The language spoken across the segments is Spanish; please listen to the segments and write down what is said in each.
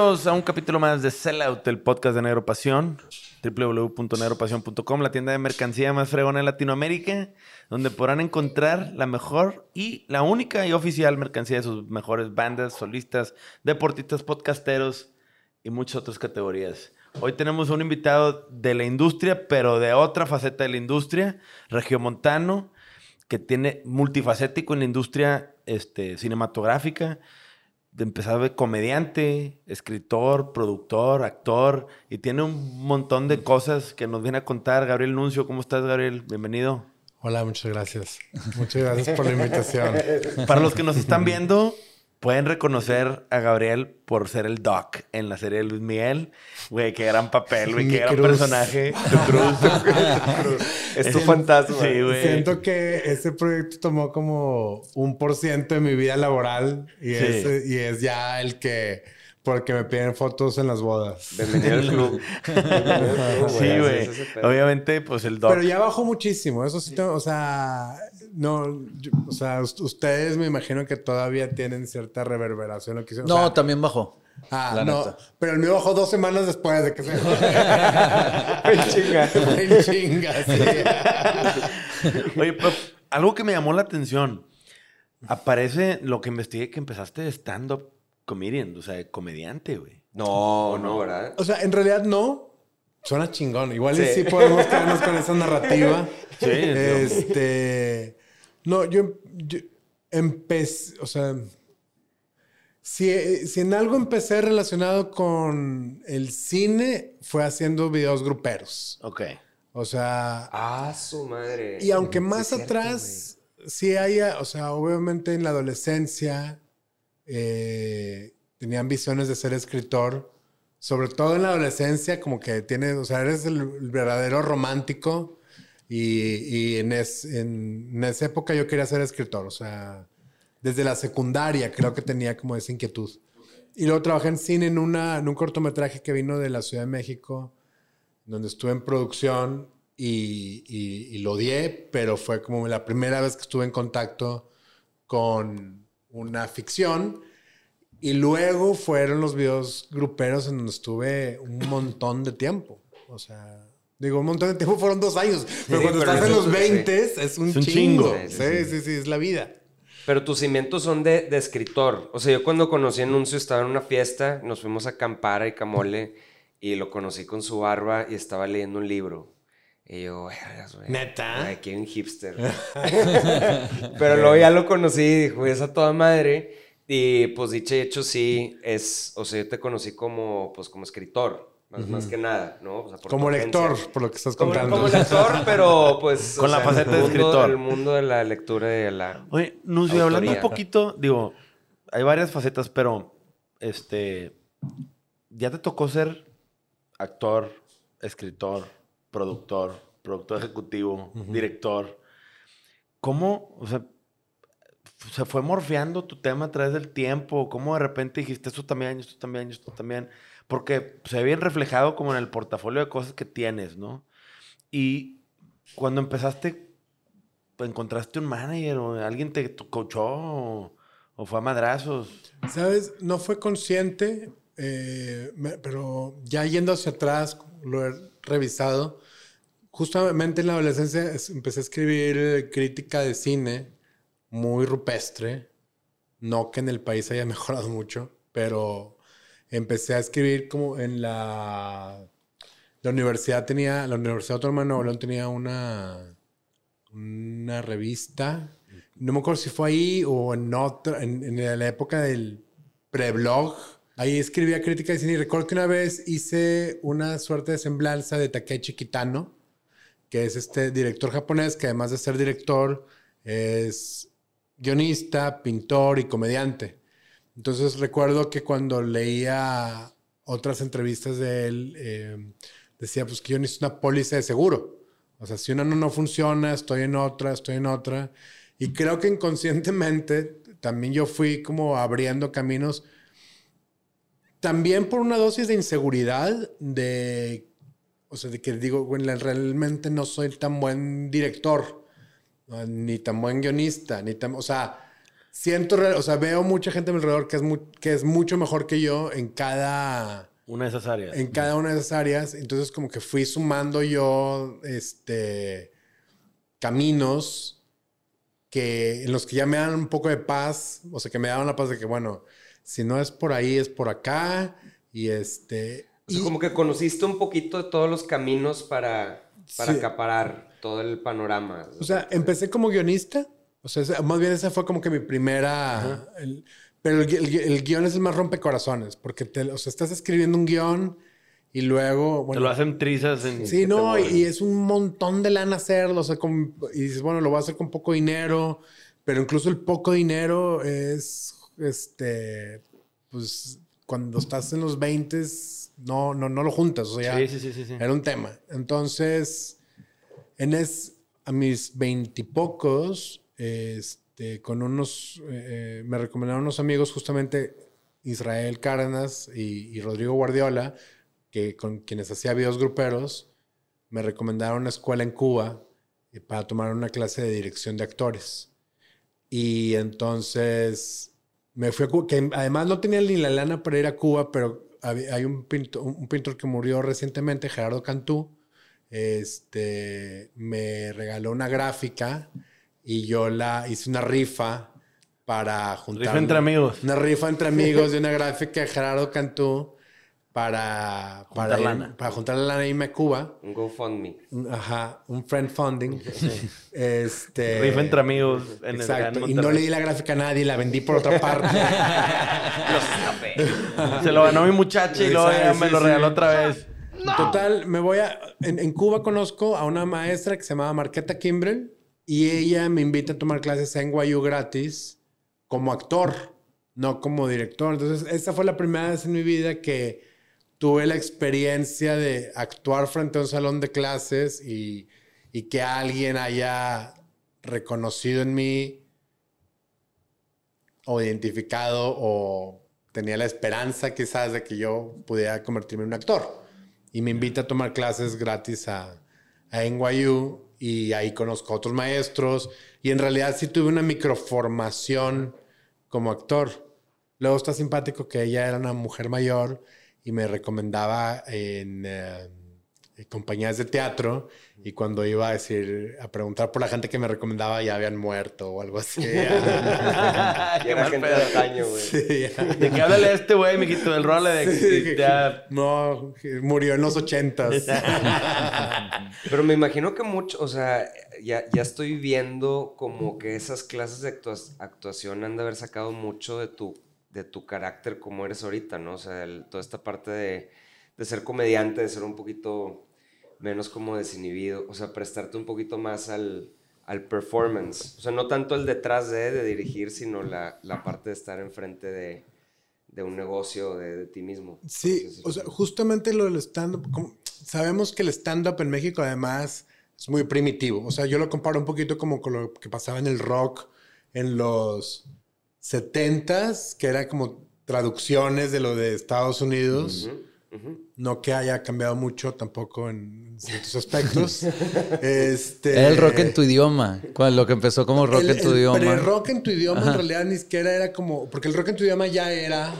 Bienvenidos a un capítulo más de Sellout, el podcast de Negro Pasión, www.negropasión.com, la tienda de mercancía más fregona en Latinoamérica, donde podrán encontrar la mejor y la única y oficial mercancía de sus mejores bandas, solistas, deportistas, podcasteros y muchas otras categorías. Hoy tenemos un invitado de la industria, pero de otra faceta de la industria, regiomontano, que tiene multifacético en la industria este, cinematográfica de empezar de comediante, escritor, productor, actor, y tiene un montón de cosas que nos viene a contar. Gabriel Nuncio, ¿cómo estás, Gabriel? Bienvenido. Hola, muchas gracias. Muchas gracias por la invitación. Para los que nos están viendo, pueden reconocer a Gabriel por ser el Doc en la serie de Luis Miguel. Güey, qué gran papel, güey, qué gran personaje. Tu cruz, tu cruz. Es tu fantasma. Sí, güey. Siento que ese proyecto tomó como un por ciento de mi vida laboral y, es, y es ya el que porque me piden fotos en las bodas. Bienvenido al club. sí, güey. Obviamente, pues el doc. Pero ya bajó muchísimo. Eso sí, o sea, no, o sea, ustedes me imagino que todavía tienen cierta reverberación. Lo que no, también bajó. Ah, no. Pero el mío bajó dos semanas después de que se. chinga. chinga, sí. Oye, pero algo que me llamó la atención. Aparece lo que investigué que empezaste de stand-up comedian, o sea, comediante, güey. No, no, ¿verdad? O sea, en realidad no. Suena chingón. Igual sí, podemos quedarnos con esa narrativa. Sí. Este. No, yo, empecé. O sea. Si, si, en algo empecé relacionado con el cine, fue haciendo videos gruperos. Ok. O sea. Ah, su madre. Y aunque más atrás, sí haya, o sea, obviamente en la adolescencia eh, tenía ambiciones de ser escritor, sobre todo en la adolescencia, como que tienes, o sea, eres el, verdadero romántico y, en, esa época yo quería ser escritor, o sea, desde la secundaria creo que tenía como esa inquietud. Y luego trabajé en cine en un cortometraje que vino de la Ciudad de México, donde estuve en producción y, y, lo odié, pero fue como la primera vez que estuve en contacto con una ficción. Y luego fueron los videos gruperos en donde estuve un montón de tiempo. O sea, digo, un montón de tiempo fueron dos años. Pero cuando estás en los 20 es un, chingo. Sí, sí, sí, es la vida. Pero tus cimientos son de, de, escritor. O sea, yo cuando conocí a Anuncio estaba en una fiesta, nos fuimos a acampar a Camole y lo conocí con su barba y estaba leyendo un libro. Y yo, güey. Neta. Aquí un hipster. Pero luego ya lo conocí y dijo, es a toda madre. Y pues dicho y hecho, sí, es. O sea, yo te conocí como, pues, como escritor. Más, que nada, ¿no? como lector, por lo que estás contando. Como, lector, pero pues. Con la faceta de escritor. El mundo de la lectura y de la. Oye, Nuncio, hablando un poquito, digo, hay varias facetas, pero. Este. ¿Ya te tocó ser actor, escritor, productor, productor ejecutivo, director. ¿Cómo, o sea, se fue morfeando tu tema a través del tiempo? ¿Cómo de repente dijiste esto también, esto también, esto también? Porque se ve bien reflejado como en el portafolio de cosas que tienes, ¿no? Y cuando empezaste, ¿encontraste un manager o alguien te coachó o, o fue a madrazos? Sabes, no fue consciente, eh, pero ya yendo hacia atrás, lo he revisado. Justamente en la adolescencia empecé a escribir crítica de cine muy rupestre. No que en el país haya mejorado mucho, pero empecé a escribir como en la... La universidad tenía, la Universidad Autónoma de Nuevo León tenía una, una revista. No me acuerdo si fue ahí o en otra, en, en la época del preblog Ahí escribía crítica de cine y recuerdo que una vez hice una suerte de semblanza de Takechi Kitano, que es este director japonés que además de ser director es guionista, pintor y comediante. Entonces recuerdo que cuando leía otras entrevistas de él, eh, decía pues que yo necesito una póliza de seguro. O sea, si una no, no funciona, estoy en otra, estoy en otra. Y creo que inconscientemente también yo fui como abriendo caminos también por una dosis de inseguridad, de, o sea, de que digo, bueno, realmente no soy tan buen director, ni tan buen guionista, ni tan, o sea, siento, o sea, veo mucha gente a mi alrededor que es, que es mucho mejor que yo en cada... Una de esas áreas. En cada una de esas áreas. Entonces, como que fui sumando yo, este, caminos que, en los que ya me dan un poco de paz, o sea, que me daban la paz de que, bueno, si no es por ahí, es por acá, y este... O sea, como que conociste un poquito de todos los caminos para, para acaparar todo el panorama. O sea, empecé como guionista, o sea, más bien esa fue como que mi primera... pero el, guion es el más rompecorazones, porque te, o sea, estás escribiendo un guion y luego... Bueno, te lo hacen trizas en... Sí, no, y, es un montón de lana hacerlo, o sea, y dices, bueno, lo voy a hacer con poco dinero, pero incluso el poco dinero es, este, pues, cuando estás en los 20 no, no, no lo juntas, o sea, sí, sí, sí, era un tema. Entonces, en es, a mis veintipocos, este, con unos, eh, eh, me recomendaron unos amigos justamente Israel Cárdenas y, Rodrigo Guardiola, que con quienes hacía videos gruperos, me recomendaron una escuela en Cuba eh, para tomar una clase de dirección de actores. Y entonces me fui a Cuba, que además no tenía ni la lana para ir a Cuba, pero hay un pintor, un pintor que murió recientemente, Gerardo Cantú, este, me regaló una gráfica y yo la hice una rifa para juntar. Rifa entre amigos. Una rifa entre amigos de una gráfica de Gerardo Cantú para, para, juntar lana. para juntar la lana y irme a Cuba. Un GoFundMe. Ajá, un friend funding. Este, rifa entre amigos. En exacto. y no le di la gráfica a nadie, la vendí por otra parte. Se lo ganó mi muchacha y luego me lo regaló otra vez. Total, me voy a. En, Cuba conozco a una maestra que se llamaba Marqueta Kimbrel y ella me invita a tomar clases en Guayú gratis como actor, no como director. Entonces, esta fue la primera vez en mi vida que tuve la experiencia de actuar frente a un salón de clases y, y que alguien haya reconocido en mí o identificado o tenía la esperanza quizás de que yo pudiera convertirme en un actor y me invita a tomar clases gratis a, a NYU y ahí conozco a otros maestros y en realidad sí tuve una microformación como actor. Luego está simpático que ella era una mujer mayor y me recomendaba en eh, compañías de teatro y cuando iba a decir, a preguntar por la gente que me recomendaba, ya habían muerto o algo así. ya era gente de güey. Sí, ¿De qué habla este güey, mijito? Del rol de... No, murió en los ochentas. Pero me imagino que mucho, o sea, ya, ya estoy viendo como que esas clases de actuación han de haber sacado mucho de tu, de tu carácter como eres ahorita, ¿no? O sea, toda esta parte de, de ser comediante, de ser un poquito menos como desinhibido, o sea, prestarte un poquito más al, al performance. O sea, no tanto el detrás de, de dirigir, sino la, la parte de estar enfrente de, de un negocio, de, de, ti mismo. Sí, o sea, justamente lo del stand-up, sabemos que el stand-up en México además es muy primitivo. O sea, yo lo comparo un poquito como con lo que pasaba en el rock en los 70s, que era como traducciones de lo de Estados Unidos. No que haya cambiado mucho tampoco en ciertos aspectos. este, el rock en tu idioma. Lo que empezó como rock en tu idioma. Pero el rock en tu idioma en realidad ni siquiera era como. Porque el rock en tu idioma ya era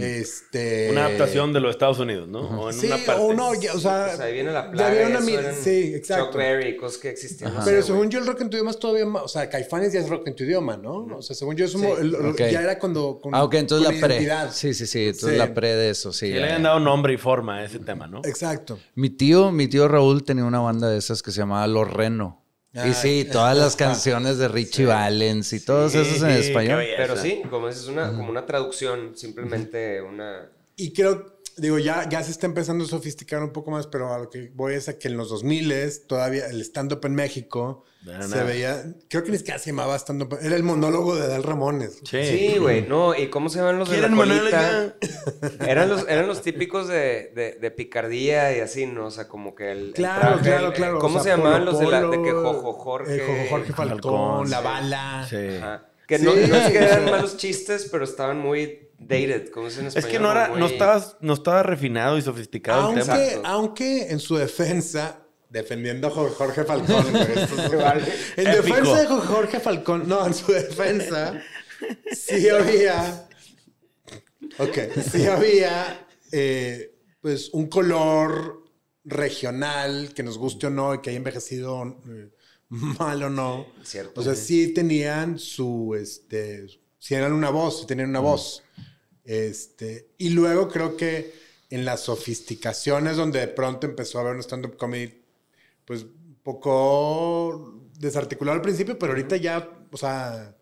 este... Una adaptación de los Estados Unidos, ¿no? O en sí, una parte. o no, ya, o sea... O sea, ahí viene la plaga, ya había una... Sí, exacto. Chuck Berry, cosas que existían. Pero según yo el rock en tu idioma es todavía más... O sea, Caifanes ya es rock en tu idioma, ¿no? O sea, según yo es un... ya era cuando... Con, ah, ok, entonces la pre. Sí, sí, sí. Entonces la pre de eso, sí. le habían dado nombre y forma a ese tema, ¿no? Exacto. Mi tío, mi tío Raúl tenía una banda de esas que se llamaba Los Reno y sí, todas las canciones de Richie Valens y todos esos en español. Pero sí, como es una, como una traducción, simplemente una... Y creo, digo, ya, ya se está empezando a sofisticar un poco más, pero a lo que voy es a que en los 2000 todavía el stand-up en México se veía, creo que ni siquiera se llamaba stand-up, era el monólogo de Dal Ramones. Sí, güey, no, ¿y cómo se llaman los de la colita? eran, los, eran los típicos de, de, picardía y así, ¿no? O sea, como que el... Claro, claro, claro. ¿Cómo se llamaban los de, la, de que Jojo Jorge? Jojo Jorge Falcón, La Bala. Sí. Que no, no es que eran malos chistes, pero estaban muy dated, como es en español. Es que no, era, no, estaba, no estaba refinado y sofisticado aunque, el tema. Aunque en su defensa, defendiendo a Jorge Falcón, en defensa de Jorge Falcón, no, en su defensa, sí había. Ok, sí había. Eh, pues un color regional que nos guste o no y que haya envejecido eh, mal o no. Cierto. O sea, sí tenían su, este, si eran una voz, sí tenían una voz. Este, y luego creo que en las sofisticaciones donde de pronto empezó a haber un stand-up comedy, pues un poco desarticulado al principio, pero ahorita ya, o sea,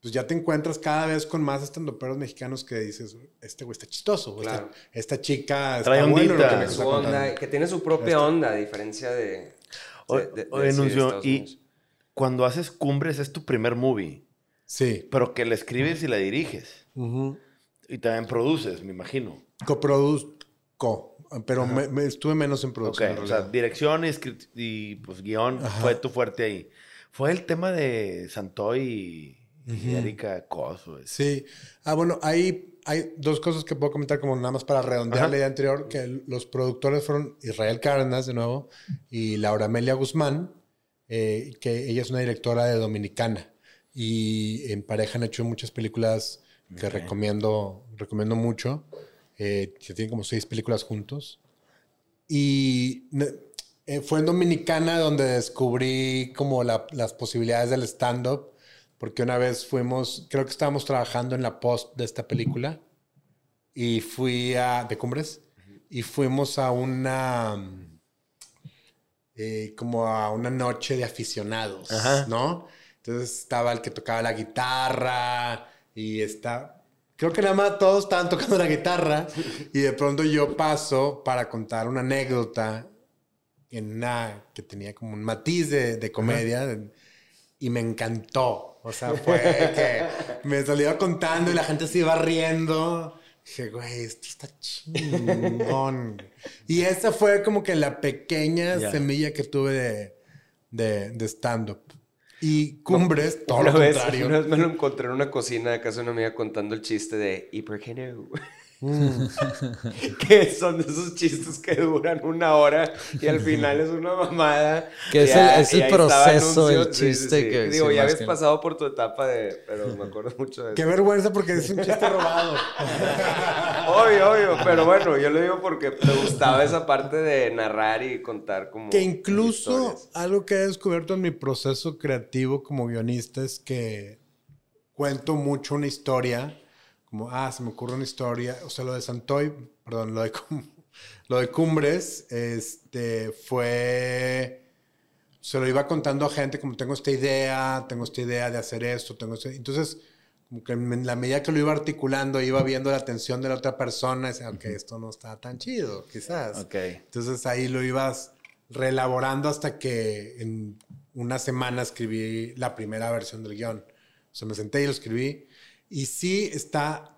pues ya te encuentras cada vez con más estandoperos mexicanos que dices, este güey está chistoso, esta, esta, chica está bueno lo que me su onda, que tiene su propia onda, a diferencia de... O, de, y cuando haces Cumbres es tu primer movie. Sí. Pero que la escribes y la diriges. Y también produces, me imagino. Coproduzco, pero me, estuve menos en producción. o sea, dirección y, y pues guion fue tu fuerte ahí. Fue el tema de Santoy y y Erika Coso. Sí. Ah, bueno, hay, hay dos cosas que puedo comentar como nada más para redondear la idea anterior, que los productores fueron Israel Cárdenas, de nuevo, y Laura Amelia Guzmán, eh, que ella es una directora de Dominicana. Y en pareja han hecho muchas películas que recomiendo, recomiendo mucho. Eh, que tienen como seis películas juntos. Y eh, fue en Dominicana donde descubrí como las posibilidades del stand-up porque una vez fuimos, creo que estábamos trabajando en la post de esta película y fui a, de Cumbres, y fuimos a una, eh, como a una noche de aficionados, ¿no? Entonces estaba el que tocaba la guitarra y está, creo que nada más todos estaban tocando la guitarra y de pronto yo paso para contar una anécdota en una que tenía como un matiz de, comedia y me encantó. O sea, fue que me salía contando y la gente se iba riendo. Dije, güey, esto está chingón. y esa fue como que la pequeña semilla que tuve de, de, stand-up. Y Cumbres, todo lo contrario. Una vez me lo encontré en una cocina de casa de una amiga contando el chiste de ¿y por qué no? Mm. que son de esos chistes que duran una hora y al final es una mamada. Que es el, proceso del chiste que... Digo, ya habías pasado por tu etapa de... Pero me acuerdo mucho de eso. Qué vergüenza porque es un chiste robado. obvio, obvio. Pero bueno, yo lo digo porque me gustaba esa parte de narrar y contar como... Que incluso algo que he descubierto en mi proceso creativo como guionista es que cuento mucho una historia como, ah, se me ocurre una historia, o sea, lo de Santoy, perdón, lo de, lo de Cumbres, este, fue, se lo iba contando a gente como tengo esta idea, tengo esta idea de hacer esto, tengo este, entonces, como que en la medida que lo iba articulando, iba viendo la atención de la otra persona, y decía, ok, esto no está tan chido, quizás. Ok. Entonces ahí lo ibas reelaborando hasta que en una semana escribí la primera versión del guion. O sea, me senté y lo escribí y sí está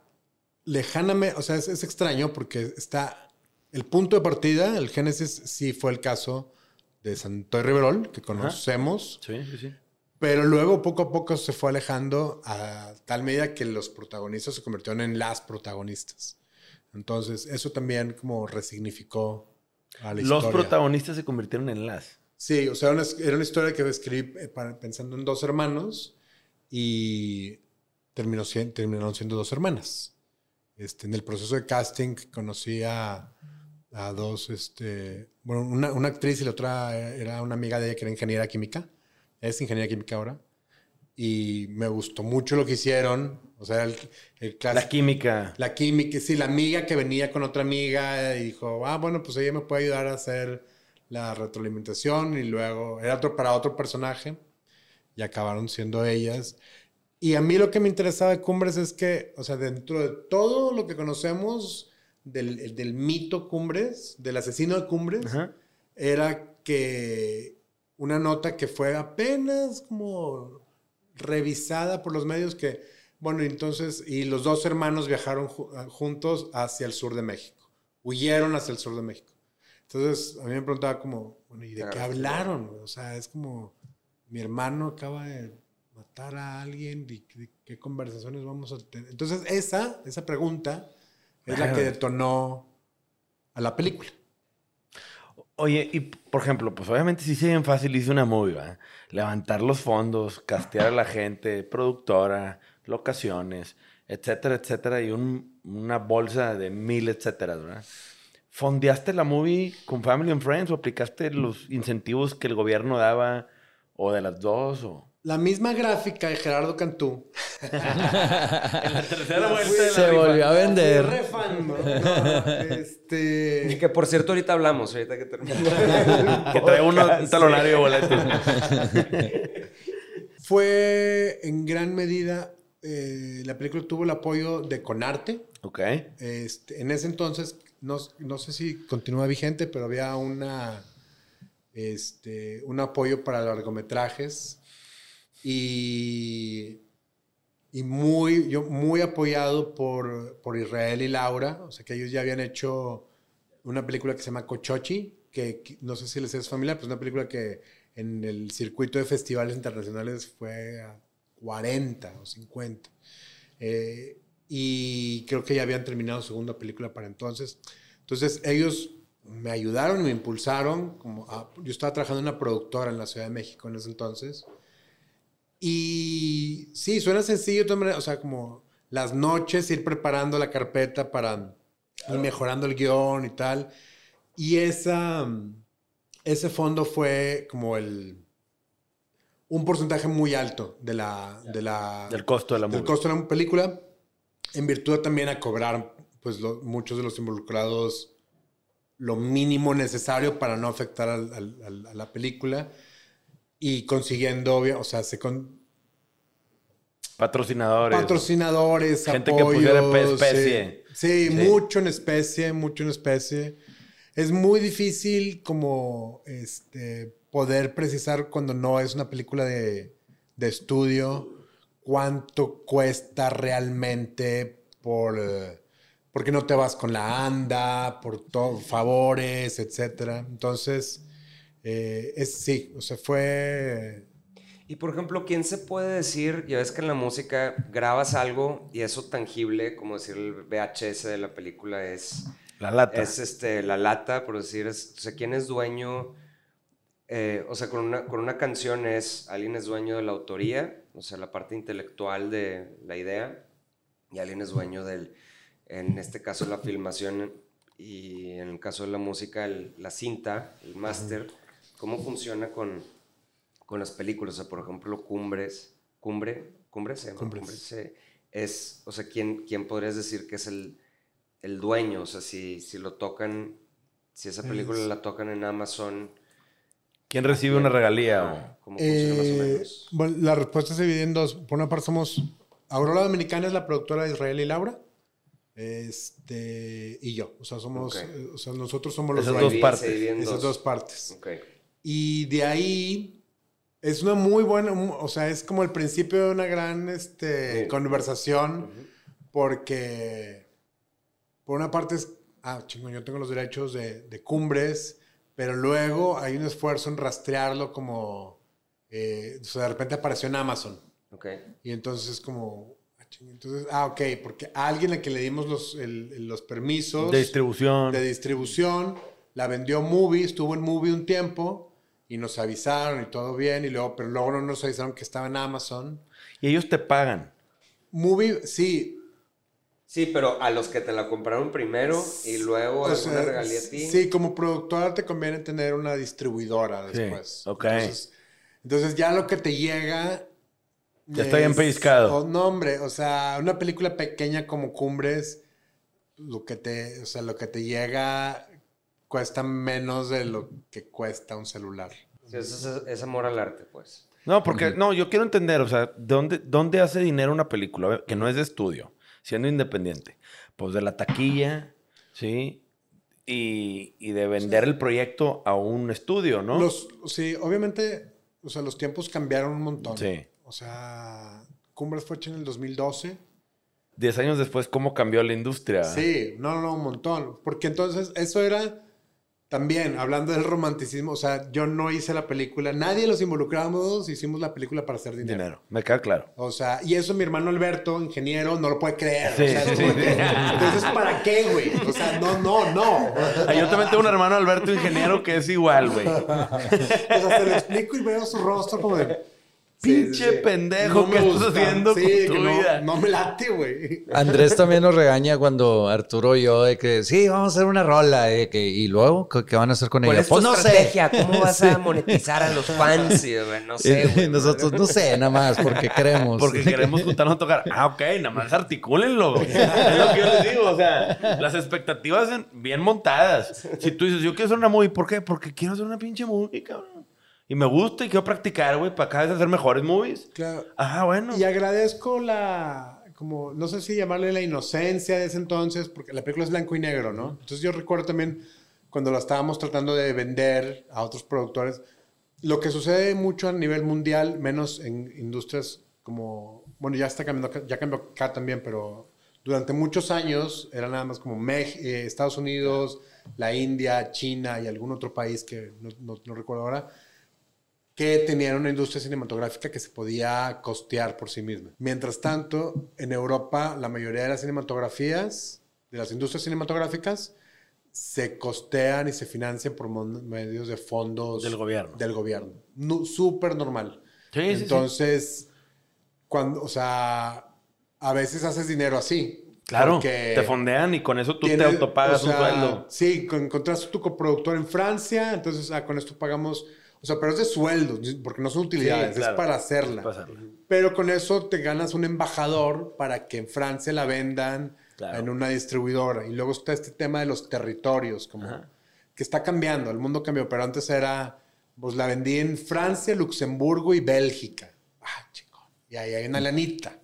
lejanamente, o sea, es, extraño porque está el punto de partida, el génesis sí fue el caso de Santoy Riverol, que conocemos. Sí, sí, sí. Pero luego poco a poco se fue alejando a tal medida que los protagonistas se convirtieron en las protagonistas. Entonces, eso también como resignificó a la historia. Los protagonistas se convirtieron en las. Sí, o sea, era una historia que escribí eh, pensando en dos hermanos y terminó, terminaron siendo dos hermanas. Este, en el proceso de casting conocí a, a dos, este, bueno, una, una, actriz y la otra era una amiga de ella que era ingeniera química. Es ingeniera química ahora. Y me gustó mucho lo que hicieron. O sea, el, el La química. La química, sí, la amiga que venía con otra amiga y dijo, ah, bueno, pues ella me puede ayudar a hacer la retroalimentación y luego era otro para otro personaje y acabaron siendo ellas. Y a mí lo que me interesaba de Cumbres es que, o sea, dentro de todo lo que conocemos del, del mito Cumbres, del asesino de Cumbres, era que una nota que fue apenas como revisada por los medios que, bueno, entonces, y los dos hermanos viajaron juntos hacia el sur de México, huyeron hacia el sur de México. Entonces, a mí me preguntaba como, bueno, ¿y de qué hablaron? O sea, es como, mi hermano acaba de matar a alguien y qué, conversaciones vamos a tener. Entonces, esa, esa pregunta es la que detonó a la película. Oye, y por ejemplo, pues obviamente sí se bien fácil hice una movie, Levantar los fondos, castear a la gente, productora, locaciones, etcétera, etcétera, y una bolsa de mil etcétera, ¿verdad? ¿Fondeaste la movie con Family and Friends o aplicaste los incentivos que el gobierno daba o de las dos o...? La misma gráfica de Gerardo Cantú. en la tercera vuelta Se volvió a vender. este... Y que por cierto ahorita hablamos, ahorita que termine. que trae uno un talonario de boletos. Fue en gran medida, eh, la película tuvo el apoyo de Conarte. Ok. Este, en ese entonces, no, no sé si continúa vigente, pero había una, este, un apoyo para largometrajes y, y muy, yo, muy apoyado por, por Israel y Laura, o sea que ellos ya habían hecho una película que se llama Cochochi, que, no sé si les es familiar, pues una película que en el circuito de festivales internacionales fue a 40 o 50. Eh, y creo que ya habían terminado segunda película para entonces. Entonces ellos me ayudaron me impulsaron. Como yo estaba trabajando en una productora en la Ciudad de México en ese entonces. Y sí, suena sencillo, o sea, como las noches ir preparando la carpeta para ir mejorando el guion y tal. Y esa, ese fondo fue como el un porcentaje muy alto de la, de la del costo de la del costo de la película en virtud también a cobrar pues muchos de los involucrados lo mínimo necesario para no afectar a la película y consiguiendo, o sea, se con... Patrocinadores. Patrocinadores, Gente que pusiera especie. Sí, mucho en especie, mucho en especie. Es muy difícil como este, poder precisar cuando no es una película de, de estudio cuánto cuesta realmente por... porque no te vas con la anda, por favores, etcétera. Entonces, eh, es, sí, o sea, fue... Y por ejemplo, ¿quién se puede decir? Ya ves que en la música grabas algo y eso tangible, como decir el VHS de la película, es... La lata. Es este, la lata, por decir, es, o sea, ¿quién es dueño? Eh, o sea, con una, con una canción es, alguien es dueño de la autoría, o sea, la parte intelectual de la idea, y alguien es dueño del, en este caso, la filmación, y en el caso de la música, la cinta, el máster. ¿Cómo funciona con, con las películas? O sea, por ejemplo, Cumbres, Cumbre, Cumbre se Cumbres. es, o sea, ¿quién, ¿quién podrías decir que es el, el dueño? O sea, si, si lo tocan, si esa película la tocan en Amazon... ¿Quién recibe una regalía? ¿Cómo funciona más o eh, menos? Bueno, la respuesta se divide en dos. Por una parte somos... Aurora Dominicana es la productora de Israel y Laura. Este, y yo. O sea, somos... Eh, o sea, nosotros somos los... Esas dos partes. Esas dos partes. Okay. Y de ahí es una muy buena, o sea, es como el principio de una gran este, conversación, porque por una parte es, ah, chingo, yo tengo los derechos de, de, cumbres, pero luego hay un esfuerzo en rastrearlo como, eh, o sea, de repente apareció en Amazon. Okay. Y entonces es como, ah, entonces, ah, ok, porque a alguien a quien le dimos los, los permisos de distribución. De distribución, la vendió Movie, estuvo en Movie un tiempo y nos avisaron y todo bien, y luego, pero luego no nos avisaron que estaba en Amazon. Y ellos te pagan. Movie, sí. Sí, pero a los que te la compraron primero y luego o alguna regalía a ti. Sí, como productora te conviene tener una distribuidora después. Sí, ok. Entonces, ya lo que te llega. Ya está bien pellizcado. Oh, no, hombre, o sea, una película pequeña como Cumbres, lo que te, o sea, lo que te llega cuesta menos de lo que cuesta un celular. Sí, es, amor al arte, pues. No, porque, no, yo quiero entender, o sea, ¿dónde, ¿dónde hace dinero una película que no es de estudio, siendo independiente? Pues de la taquilla, ¿sí? Y, y de vender el proyecto a un estudio, ¿no? Los, sí, obviamente, o sea, los tiempos cambiaron un montón. Sí. O sea, Cumbres fue hecha en el 2012. Diez años después, ¿cómo cambió la industria? Sí, no, no, un montón. Porque entonces eso era también, hablando del romanticismo, o sea, yo no hice la película, nadie los involucramos, hicimos la película para hacer dinero. Dinero, me queda claro. O sea, y eso mi hermano Alberto, ingeniero, no lo puede creer. o sea, Entonces, ¿para qué, güey? O sea, no, no, no. Ah, yo también tengo un hermano Alberto, ingeniero, que es igual, güey. o sea, se lo explico y veo su rostro como de... pinche pendejo que estás haciendo con tu no, vida. No me late, güey. Andrés también nos regaña cuando Arturo y yo de que sí, vamos a hacer una rola. de que, y luego, ¿qué, qué van a hacer con ¿Cuál ella? es tu Pues no sé. estrategia? ¿Cómo vas a monetizar a los fans? No sé, güey. nosotros, no sé, nada más, porque queremos. Porque queremos juntarnos a tocar. Ah, ok, nada más articúlenlo. güey. Es lo que yo les digo. O sea, las expectativas en- bien montadas. Si tú dices, yo quiero hacer una movie, ¿por qué? Porque quiero hacer una pinche movie, cabrón. Y me gusta y quiero practicar, güey, para cada vez hacer mejores movies. Claro. Ah, bueno. Y agradezco la, como, no sé si llamarle la inocencia de ese entonces, porque la película es blanco y negro, ¿no? Entonces yo recuerdo también cuando la estábamos tratando de vender a otros productores, lo que sucede mucho a nivel mundial, menos en industrias como, bueno, ya está cambiando, ya cambió acá también, pero durante muchos años era nada más como Mex- eh, Estados Unidos, la India, China y algún otro país que no, no- no recuerdo ahora, que tenían una industria cinematográfica que se podía costear por sí misma. Mientras tanto, en Europa, la mayoría de las cinematografías, de las industrias cinematográficas, se costean y se financian por medios de fondos Del gobierno. Del gobierno. Nu- Súper normal. Sí, sí, sí. Entonces, cuando, o sea, a veces haces dinero así. Claro, te fondean y con eso tú te tienes- autopagas o sea, un sueldo. Sí, con- encontraste tu coproductor en Francia, entonces ah, con esto pagamos, o sea, pero es de sueldos, porque no son utilidades, Sí, claro. es para hacerla. Pero con eso te ganas un embajador para que en Francia la vendan Claro. en una distribuidora. Y luego está este tema de los territorios, como Ajá. que está cambiando, el mundo cambió, pero antes era, pues la vendí en Francia, Luxemburgo y Bélgica. Ah, chico. Y ahí hay una lanita.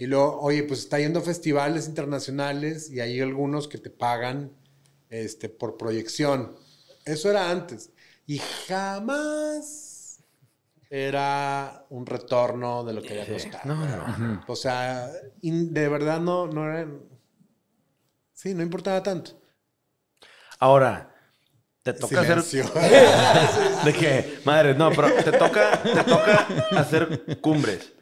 Y luego, oye, pues está yendo a festivales internacionales y hay algunos que te pagan este, por proyección. Eso era antes. Y jamás era un retorno de lo que había costado. No, no. O sea, in- de verdad no, no era... Sí, no importaba tanto. Ahora, te toca hacer. De que, madre, no, pero te toca, te toca hacer cumbres.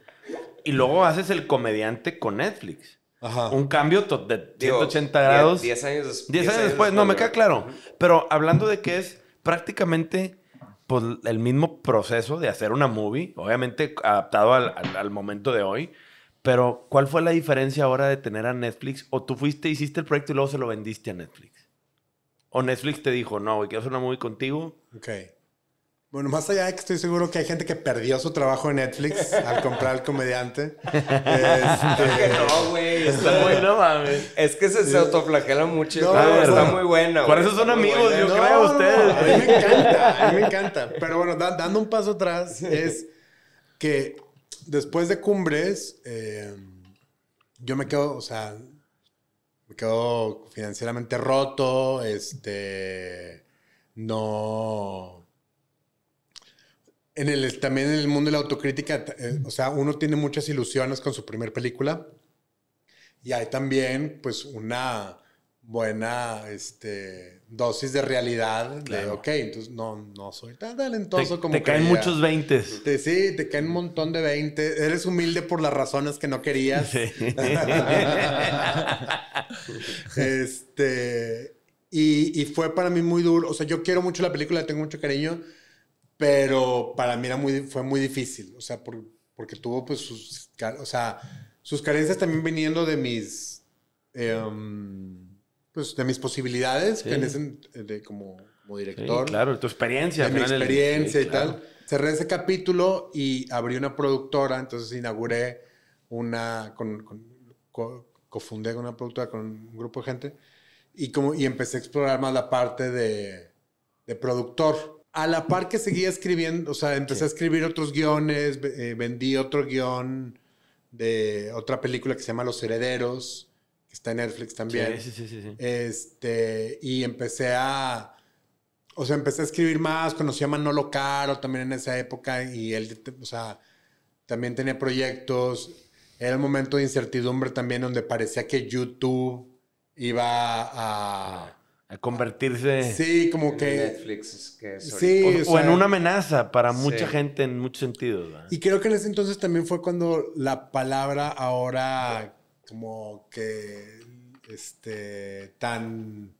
Y luego haces el comediante con Netflix. Ajá. Un cambio de Digo, 180 grados. 10 años, 10 años después, no, me queda claro. Pero hablando de que es prácticamente pues, el mismo proceso de hacer una movie, obviamente adaptado al, al- momento de hoy. Pero, ¿cuál fue la diferencia ahora de tener a Netflix? ¿O tú fuiste, hiciste el proyecto y luego se lo vendiste a Netflix? ¿O Netflix te dijo, no, güey, quiero hacer una movie contigo? Ok. Bueno, más allá de que estoy seguro que hay gente que perdió su trabajo en Netflix al comprar al comediante. Que Este, no, güey. Está muy, no mames. Es que se, se autoflagela mucho. No, bueno. está muy buena. Por eso son amigos, buena. yo no, creo, no, ustedes. A mí me encanta, a mí me encanta. Pero bueno, da- dando un paso atrás, es que después de Cumbres, eh, yo me quedo, o sea, me quedo financieramente roto, este, no... En el, también en el mundo de la autocrítica, eh, o sea, uno tiene muchas ilusiones con su primer película y hay también, pues, una buena este, dosis de realidad de, Claro. ok, entonces no, no soy tan talentoso Te, como te caen muchos veintes. Te- sí, te caen un montón de 20. Eres humilde por las razones que no querías. Sí. este, y, y fue para mí muy duro. O sea, yo quiero mucho la película, tengo mucho cariño, pero para mí era muy, fue muy difícil. O sea, por- porque tuvo pues sus, o sea, sus carencias también viniendo de mis, em, pues de mis posibilidades Sí. que en ese- de, como, como Sí, director claro, tu experiencia. de mi experiencia sí, y claro. tal. Cerré ese capítulo y abrí una productora, entonces inauguré una, con, con- co- cofundé con una productora con un grupo de gente y, como, y empecé a explorar más la parte de, de productor. A la par que seguía escribiendo, o sea, empecé a escribir otros guiones, eh, vendí otro guion de otra película que se llama Los Herederos, que está en Netflix también. Sí, sí, sí, sí. Este, y empecé a, o sea, empecé a escribir más, conocí a Manolo Caro también en esa época y él, o sea, también tenía proyectos. Era el momento de incertidumbre también donde parecía que YouTube iba a... A convertirse. Sí, como que... Netflix es que Sí, O, o o en una amenaza para Sí. mucha gente en muchos sentidos. ¿verdad? Y creo que en ese entonces también fue cuando la palabra ahora como que este tan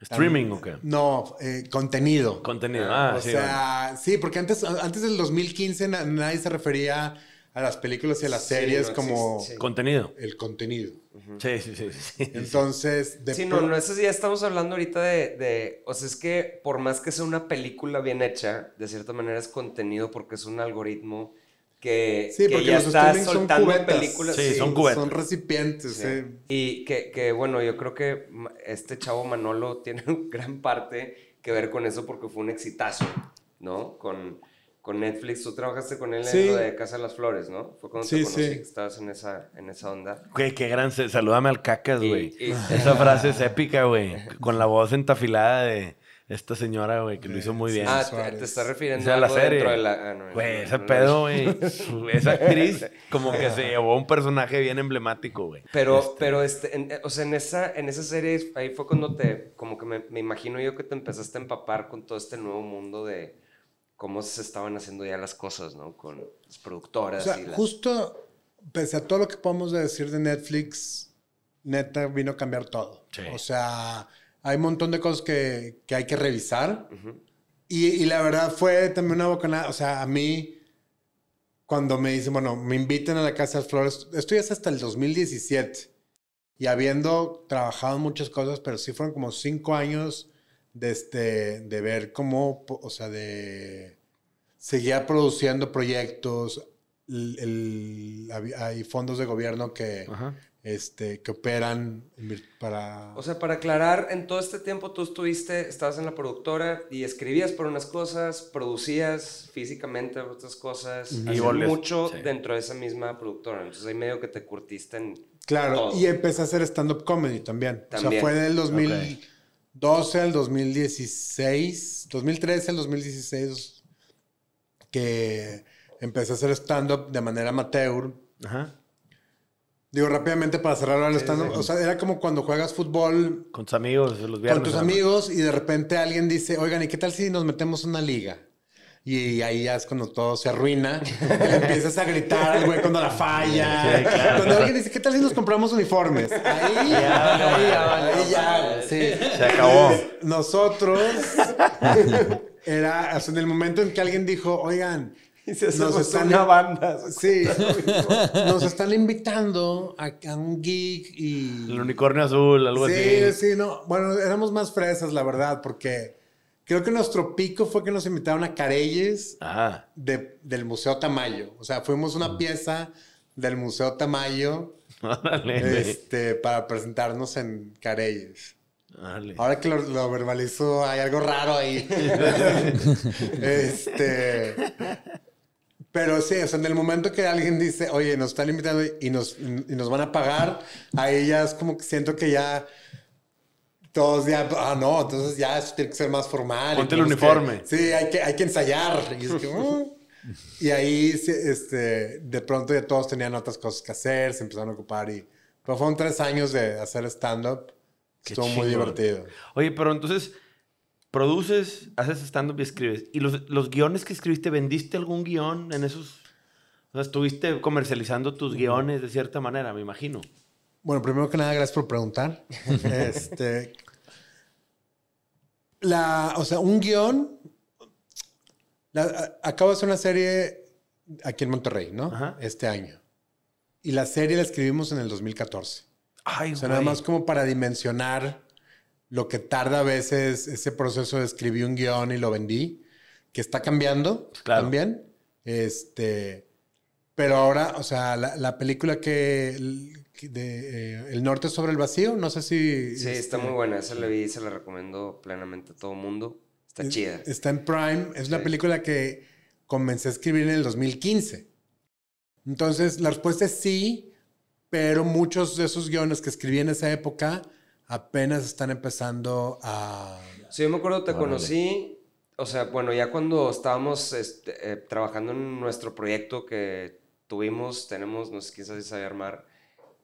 ¿Streaming o qué? No, eh, contenido. Contenido, ah, o sí. sea, sí, porque antes, antes del 2015 na- nadie se refería a las películas y a las Sí, series no como sí. Contenido. el contenido. Sí, sí, sí. sí. Entonces, de Sí, no, no, eso sí, ya estamos hablando ahorita de, de, o sea, es que por más que sea una película bien hecha, de cierta manera es contenido porque es un algoritmo que, Sí, que porque ya los está son soltando películas. Sí, son cubetas. son recipientes. Sí. Y que, que, bueno, yo creo que este chavo Manolo tiene gran parte que ver con eso porque fue un exitazo, ¿no? Con, con Netflix, tú trabajaste con él Sí. en lo de Casa de las Flores, ¿no? Fue cuando Sí, te conocí, sí. que estabas en esa, en esa onda. Güey, qué gran... Salúdame al cacas, güey. Esa frase es épica, güey. Con la voz entafilada de esta señora, güey, que lo hizo muy bien. Ah, te, te estás refiriendo a la serie. dentro de la... ah, no, Güey, no, ese no, pedo, no. güey. Esa actriz como que se llevó un personaje bien emblemático, güey. Pero, pero este, en- o sea, en esa, en esa serie, ahí fue cuando te, como que me, me imagino yo que te empezaste a empapar con todo este nuevo mundo de cómo se estaban haciendo ya las cosas, ¿no? Con las O productoras sea, y las... justo, pese a todo lo que podemos decir de Netflix, neta vino a cambiar todo. Sí. O sea, hay un montón de cosas que, que hay que revisar. Ujú. Y, y la verdad fue también una bocanada. O sea, a mí, cuando me dicen, bueno, me inviten a la Casa de las Flores, esto ya es hasta el 2017. Y habiendo trabajado en muchas cosas, pero sí fueron como cinco años de, este, de ver cómo, o sea, de seguir produciendo proyectos. El- el- hay fondos de gobierno que, Ajá. este, que operan en para... O sea, para aclarar, en todo este tiempo tú estuviste, estabas en la productora y escribías por unas cosas, producías físicamente otras cosas, Y mucho sí. dentro de esa misma productora. Entonces ahí medio que te curtiste en... Claro, todo. y empecé a hacer stand-up comedy también. O También. sea, fue del 2012 al 2016, 2013 al 2016, que empecé a hacer stand-up de manera amateur. Ajá. Digo, rápidamente para cerrar el stand-up, o sea, era como cuando juegas fútbol Con tus amigos, los viernes. con tus amigos y de repente alguien dice, oigan, ¿y qué tal si nos metemos en una liga? Y ahí ya es cuando todo se arruina. Le empiezas a gritar al güey cuando la falla. Sí, claro. Cuando alguien dice, ¿qué tal si nos compramos uniformes? Ahí, Ya, ahí, ya, ahí ya, sí. Se acabó. Nosotros, era, en el momento en que alguien dijo, oigan, Y se Nos están- una banda. sí, nos están invitando a, a un gig y... El unicornio azul, algo sí, así. sí, no. Bueno, éramos más fresas, la verdad, porque creo que nuestro pico fue que nos invitaron a Careyes de- del Museo Tamayo. O sea, fuimos una pieza del Museo Tamayo este, para presentarnos en Careyes. Ahora que lo, lo verbalizo, hay algo raro ahí. este. Pero sí, o sea, en el momento que alguien dice, oye, nos están invitando y nos, y nos van a pagar, ahí ya es como que siento que ya todos ya, ah, no, entonces ya eso tiene que ser más formal. Ponte el que- uniforme. sí, hay que, hay que ensayar. Y, es que, "Uh". Y ahí, este, de pronto ya todos tenían otras cosas que hacer, se empezaron a ocupar y... Pero fueron tres años de hacer stand-up. Estuvo muy divertido. Oye, pero entonces, produces, haces stand-up y escribes. ¿Y los, los guiones que escribiste, vendiste algún guion en esos? O sea, estuviste comercializando tus guiones de cierta manera, me imagino. Bueno, primero que nada, gracias por preguntar. este, la, o sea, un guion. la- acabo de hacer una serie aquí en Monterrey, ¿no? Ajá. Este año. Y la serie la escribimos en el 2014. Ay, O sea, nada más como para dimensionar lo que tarda a veces ese proceso de escribir un guion y lo vendí, que está cambiando Claro. también. Este, pero ahora, o sea, la, la película que, de eh, El Norte sobre el Vacío, no sé si... Sí, está este, muy buena. Esa la vi y se la recomiendo plenamente a todo mundo. Está es- chida. Está en Prime. Es una Sí. película que comencé a escribir en el 2015. Entonces, la respuesta es sí, pero muchos de esos guiones que escribí en esa época apenas están empezando a... Sí, yo me acuerdo, te Órale. conocí, o sea, bueno, ya cuando estábamos este, eh, trabajando en nuestro proyecto que tuvimos, tenemos, no sé quién sabe si sabe armar,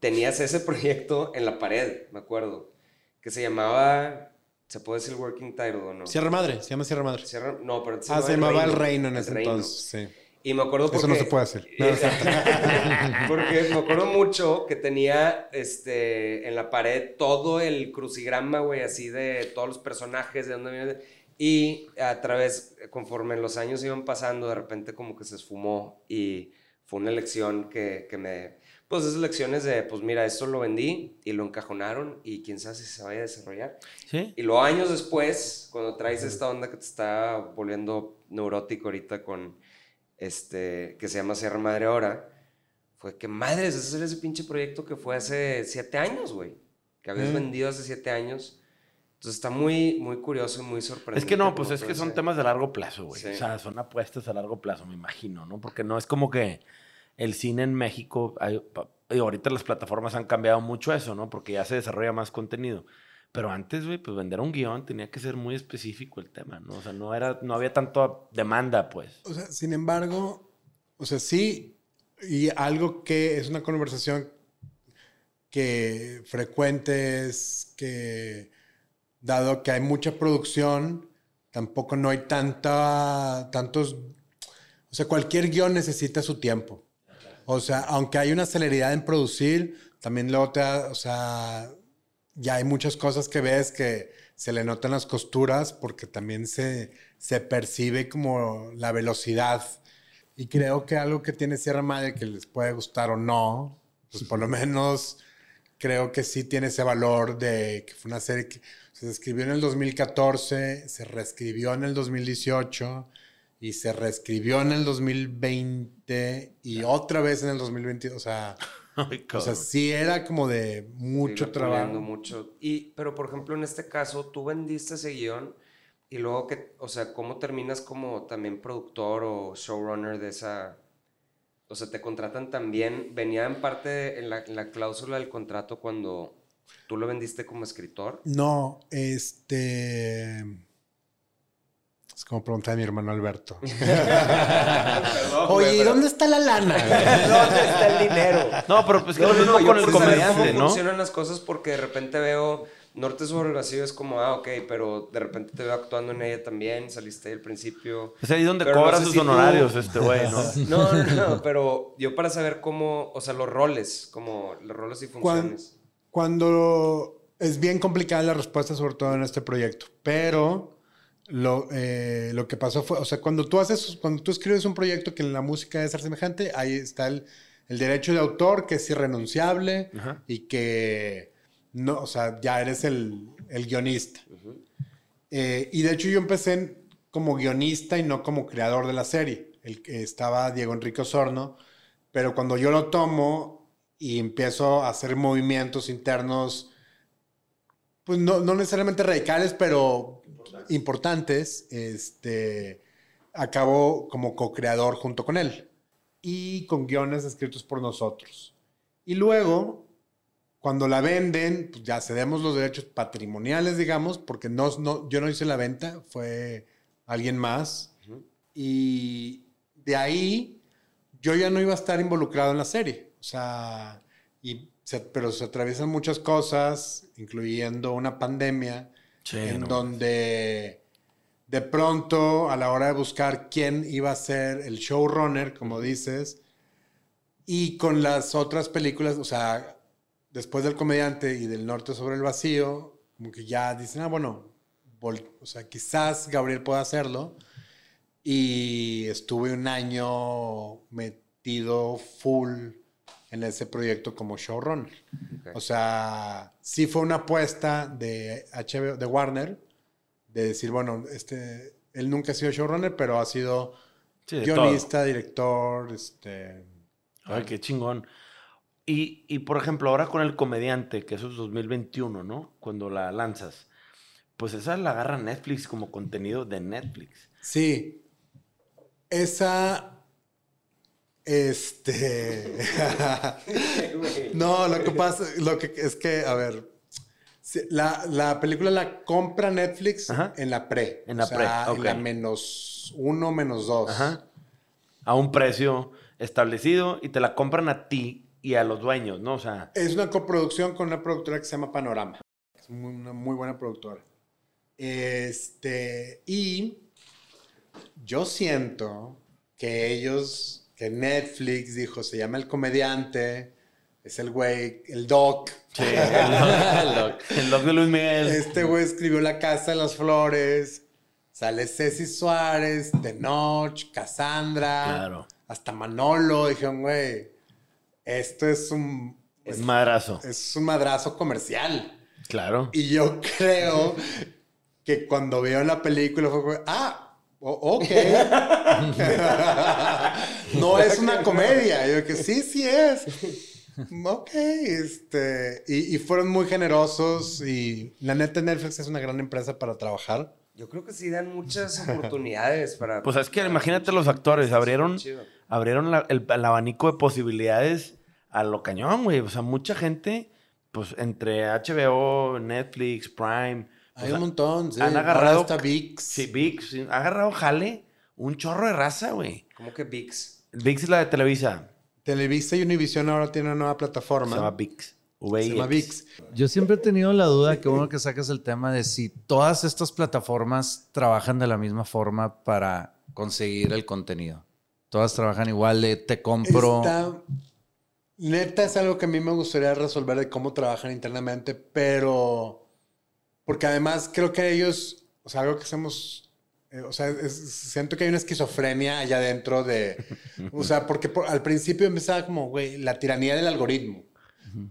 tenías ese proyecto en la pared, me acuerdo, que se llamaba, ¿se puede decir working title o no? Sierra Madre, se llama Sierra Madre. Sierra- no, pero Ah, se llamaba El Reino en ese Reino. entonces, sí. Y me acuerdo porque... Eso no se puede hacer. porque me acuerdo mucho que tenía este, en la pared todo el crucigrama, güey, así de todos los personajes, de dónde viene. Y a través, conforme los años iban pasando, de repente como que se esfumó y fue una lección que, que me... Pues esas lecciones de, pues mira, esto lo vendí y lo encajonaron y quién sabe si se vaya a desarrollar. Sí. Y luego años después, cuando traes esta onda que te está volviendo neurótico ahorita con este, que se llama Sierra Madre ahora, fue que madres, ese es ese pinche proyecto que fue hace siete años, güey. Que habías Mm. vendido hace siete años. Entonces está muy, muy curioso y muy sorprendente. Es que no, pues es que son temas de largo plazo, güey. Sí. O sea, son apuestas a largo plazo, me imagino, ¿no? Porque no es como que el cine en México, hay- ahorita las plataformas han cambiado mucho eso, ¿no? Porque ya se desarrolla más contenido. Pero antes, güey, pues vender un guion tenía que ser muy específico el tema, ¿no? O sea, no, era, no había tanta demanda, pues. O sea, sin embargo, o sea, sí, y algo que es una conversación que frecuente es que, dado que hay mucha producción, tampoco no hay tanta, tantos, o sea, cualquier guion necesita su tiempo. O sea, aunque hay una celeridad en producir, también luego te o sea, ya hay muchas cosas que ves que se le notan las costuras porque también se, se percibe como la velocidad. Y creo que algo que tiene Sierra Madre que les puede gustar o no, pues por lo menos creo que sí tiene ese valor de que fue una serie que se escribió en el 2014, se reescribió en el 2018 y se reescribió en el 2020 y otra vez en el 2020. O sea, o sea sí era como de mucho Sí, trabajo. mucho. Y, pero, por ejemplo, en este caso, tú vendiste ese guion y luego que, o sea, ¿cómo terminas como también productor o showrunner de esa... O sea, te contratan también, venía en parte en la, en la cláusula del contrato cuando tú lo vendiste como escritor. No, este. Es como preguntar a mi hermano Alberto. Perdón, Oye, güey, ¿y pero- dónde está la lana? ¿Dónde está el dinero? No, pero pues que No, lo mismo no, con el comediante, cómo ¿no? funcionan las cosas porque de repente veo Norte sobre el vacío es como, ah, ok, pero de repente te veo actuando en ella también, saliste ahí al principio. Es ahí donde Pero no cobra sé sus si tú- honorarios este güey, ¿no? No, no, no, pero yo para saber cómo, o sea, los roles, como los roles y funciones. Cuando es bien complicada la respuesta, sobre todo en este proyecto, pero lo, eh, lo que pasó fue, o sea, cuando tú haces, cuando tú escribes un proyecto que en la música debe ser semejante, ahí está el, el derecho de autor que es irrenunciable Ajá. y que no, o sea, ya eres el, el guionista. Eh, y de hecho yo empecé en- como guionista y no como creador de la serie. El que estaba Diego Enrique Osorno, pero cuando yo lo tomo y empiezo a hacer movimientos internos, pues no, no necesariamente radicales, pero importantes, este, acabo como co-creador junto con él y con guiones escritos por nosotros. Y luego, cuando la venden, pues ya cedemos los derechos patrimoniales, digamos, porque no, no, yo no hice la venta, fue alguien más. Y de ahí yo ya no iba a estar involucrado en la serie. O sea, y se- pero se atraviesan muchas cosas, incluyendo una pandemia, Sí, en no. donde de pronto, a la hora de buscar quién iba a ser el showrunner, como dices, y con las otras películas, o sea, después del comediante y del norte sobre el vacío, como que ya dicen, ah, bueno, o sea, quizás Gabriel pueda hacerlo. Y estuve un año metido full en ese proyecto como showrunner. O sea, sí fue una apuesta de HBO, de Warner, de decir, bueno, este, él nunca ha sido showrunner, pero ha sido Sí, guionista, director, este... Ay, qué chingón. Y, y, por ejemplo, ahora con el comediante, que eso es 2021, ¿no? Cuando la lanzas, pues esa la agarra Netflix como contenido de Netflix. Sí. Esa. Este. no, lo que pasa lo que es que, a ver. La, la película la compra Netflix Ajá. en la pre. En la o sea, pre. En la menos uno, menos dos. Ajá. A un precio establecido y te la compran a ti y a los dueños, ¿no? O sea, Es una coproducción con una productora que se llama Panorama. Es muy- una muy buena productora. Este, y yo siento que ellos, que Netflix dijo, se llama El Comediante, es el güey, el doc. Sí, el doc. el doc de Luis Miguel. Este güey escribió La Casa de las Flores. Sale Ceci Suárez, Tenoch, Cassandra. Claro. Hasta Manolo. Dijeron, güey, esto es un... Es madrazo. Es un madrazo comercial. Claro. Y yo creo que cuando veo la película fue, ah, ok. no es una comedia. Yo que sí, sí es. Ok, este. Y, y, fueron muy generosos. Y la neta, Netflix es una gran empresa para trabajar. Yo creo que sí dan muchas oportunidades para. Pues es que imagínate los actores, abrieron, abrieron el, el, abanico de posibilidades a lo cañón, güey. O sea, mucha gente, pues entre HBO, Netflix, Prime. Hay un montón, sí. Han agarrado. hasta VIX. Sí, VIX. Ha agarrado jale un chorro de raza, güey. ¿Cómo que VIX? VIX es la de Televisa. Televisa y Univision ahora tienen una nueva plataforma. Se llama VIX. Se llama VIX. Yo siempre he tenido la duda, que uno que saques el tema de si todas estas plataformas trabajan de la misma forma para conseguir el contenido. Todas trabajan igual de te compro. Esta, neta es algo que a mí me gustaría resolver de cómo trabajan internamente, pero porque además creo que ellos, o sea, algo que hacemos eh, o sea, siento que hay una esquizofrenia allá dentro de. O sea, porque al principio empezaba como, güey, la tiranía del algoritmo.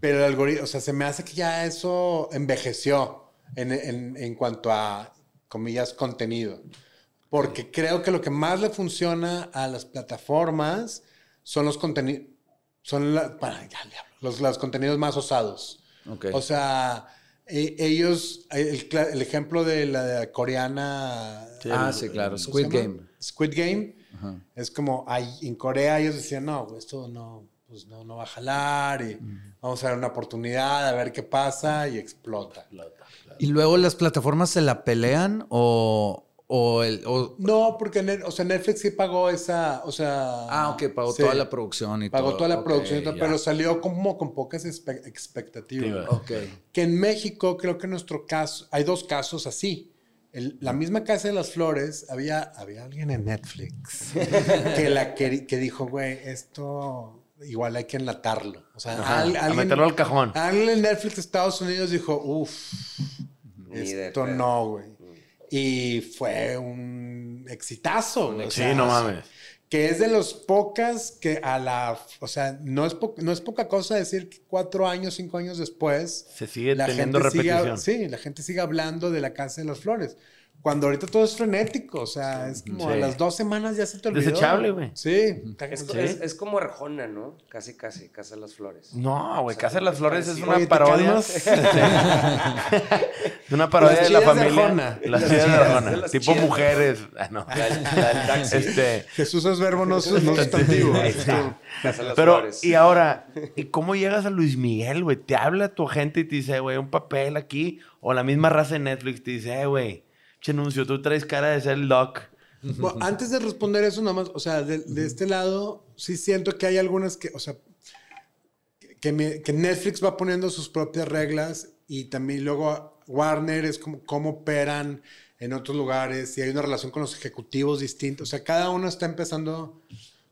Pero el algoritmo, o sea, se me hace que ya eso envejeció en, en, en cuanto a, comillas, contenido. Porque creo que lo que más le funciona a las plataformas son los contenidos. Son la, los, los, contenidos más osados. Okay. O sea, e, ellos, el, el, ejemplo de la coreana. ah, sí, claro. Squid Game. Squid Game. Es como, hay, en Corea ellos decían, no, esto no, pues no, no va a jalar y vamos a dar una oportunidad a ver qué pasa y explota. ¿Y luego las plataformas se la pelean o, o el, No, porque o sea, Netflix sí pagó esa, o sea... Ah, ok, pagó toda la producción y pagó todo. toda la producción, pero salió como con pocas expectativas. Ok. Que en México creo que en nuestro caso, hay dos casos así. la misma Casa de las Flores, había, había alguien en Netflix que, la, que, que dijo, güey, esto igual hay que enlatarlo. O sea, a meterlo al cajón. Alguien en Netflix de Estados Unidos dijo, uff, esto no, güey. Y fue un exitazo. sí, no mames. Que es de los pocas que a la. O sea, no es, no es poca cosa decir que cuatro años, cinco años después. Se sigue teniendo repetición. sí, la gente sigue hablando de la Casa de las Flores. Cuando ahorita todo es frenético, o sea, es como a las dos semanas ya se te olvidó. Desechable, güey. Sí. Es, es, es, como Arjona, ¿no? Casi, casi, Casa de las Flores. No, güey, Casa de las Flores es una parodia. es una parodia de la familia. Arjona. Las de Arjona. Tipo mujeres. Ah, no. Este... Jesús es verbo, no, sustantivo. Pero, y ahora, ¿y cómo llegas a Luis Miguel, güey? Te habla tu agente y te dice, güey, un papel aquí. O la misma raza de Netflix te dice, güey anuncio, tú traes cara de ser el doc. Bueno, antes de responder eso, nada más, o sea, de, este lado, sí siento que hay algunas que, o sea, que, que, Netflix va poniendo sus propias reglas y también luego Warner es como cómo operan en otros lugares y hay una relación con los ejecutivos distintos. O sea, cada uno está empezando,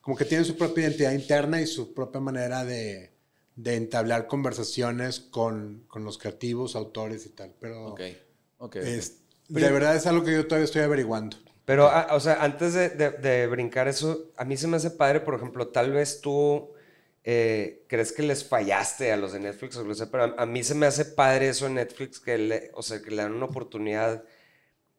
como que tiene su propia identidad interna y su propia manera de, de entablar conversaciones con, con, los creativos, autores y tal. Pero, ok, ok. De verdad es algo que yo todavía estoy averiguando. Pero, ah, o sea, antes de, de, brincar eso, a mí se me hace padre, por ejemplo, tal vez tú eh, crees que les fallaste a los de Netflix, o lo sé, pero a, mí se me hace padre eso en Netflix, que le, o sea, que le dan una oportunidad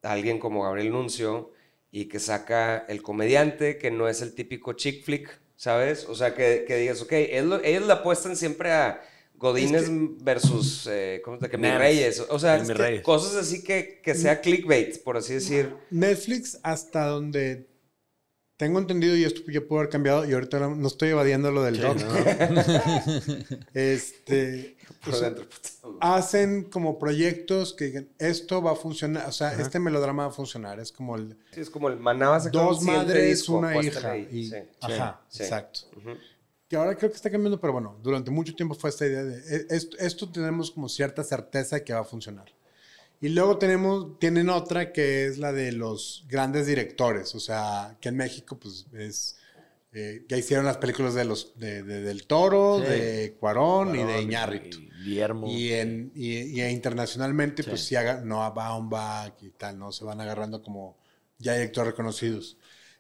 a alguien como Gabriel Nuncio y que saca el comediante, que no es el típico chick flick, ¿sabes? O sea, que, que digas, ok, ellos, ellos le apuestan siempre a Godines versus eh, ¿cómo te, que mis reyes. O sea, cosas así que, que sea clickbait, por así decir. Netflix, hasta donde tengo entendido, y esto ya pudo haber cambiado, y ahorita no, estoy evadiendo lo del sí, este. hacen como proyectos que digan, esto va a funcionar, o sea, este melodrama va a funcionar. Es como el. Sí, es como el manaba Dos madres, una hija. Y, ajá, exacto que ahora creo que está cambiando, pero bueno, durante mucho tiempo fue esta idea de e, esto, esto tenemos como cierta certeza de que va a funcionar. Y luego tenemos, tienen otra que es la de los grandes directores, o sea, que en México pues es Eh, ya hicieron las películas de los de, de- del Toro, de Cuarón y de Iñárritu. Y Guillermo. Y, en, y, y internacionalmente, pues sí, haga, Noah Baumbach y tal, ¿no? Se van agarrando como ya directores reconocidos.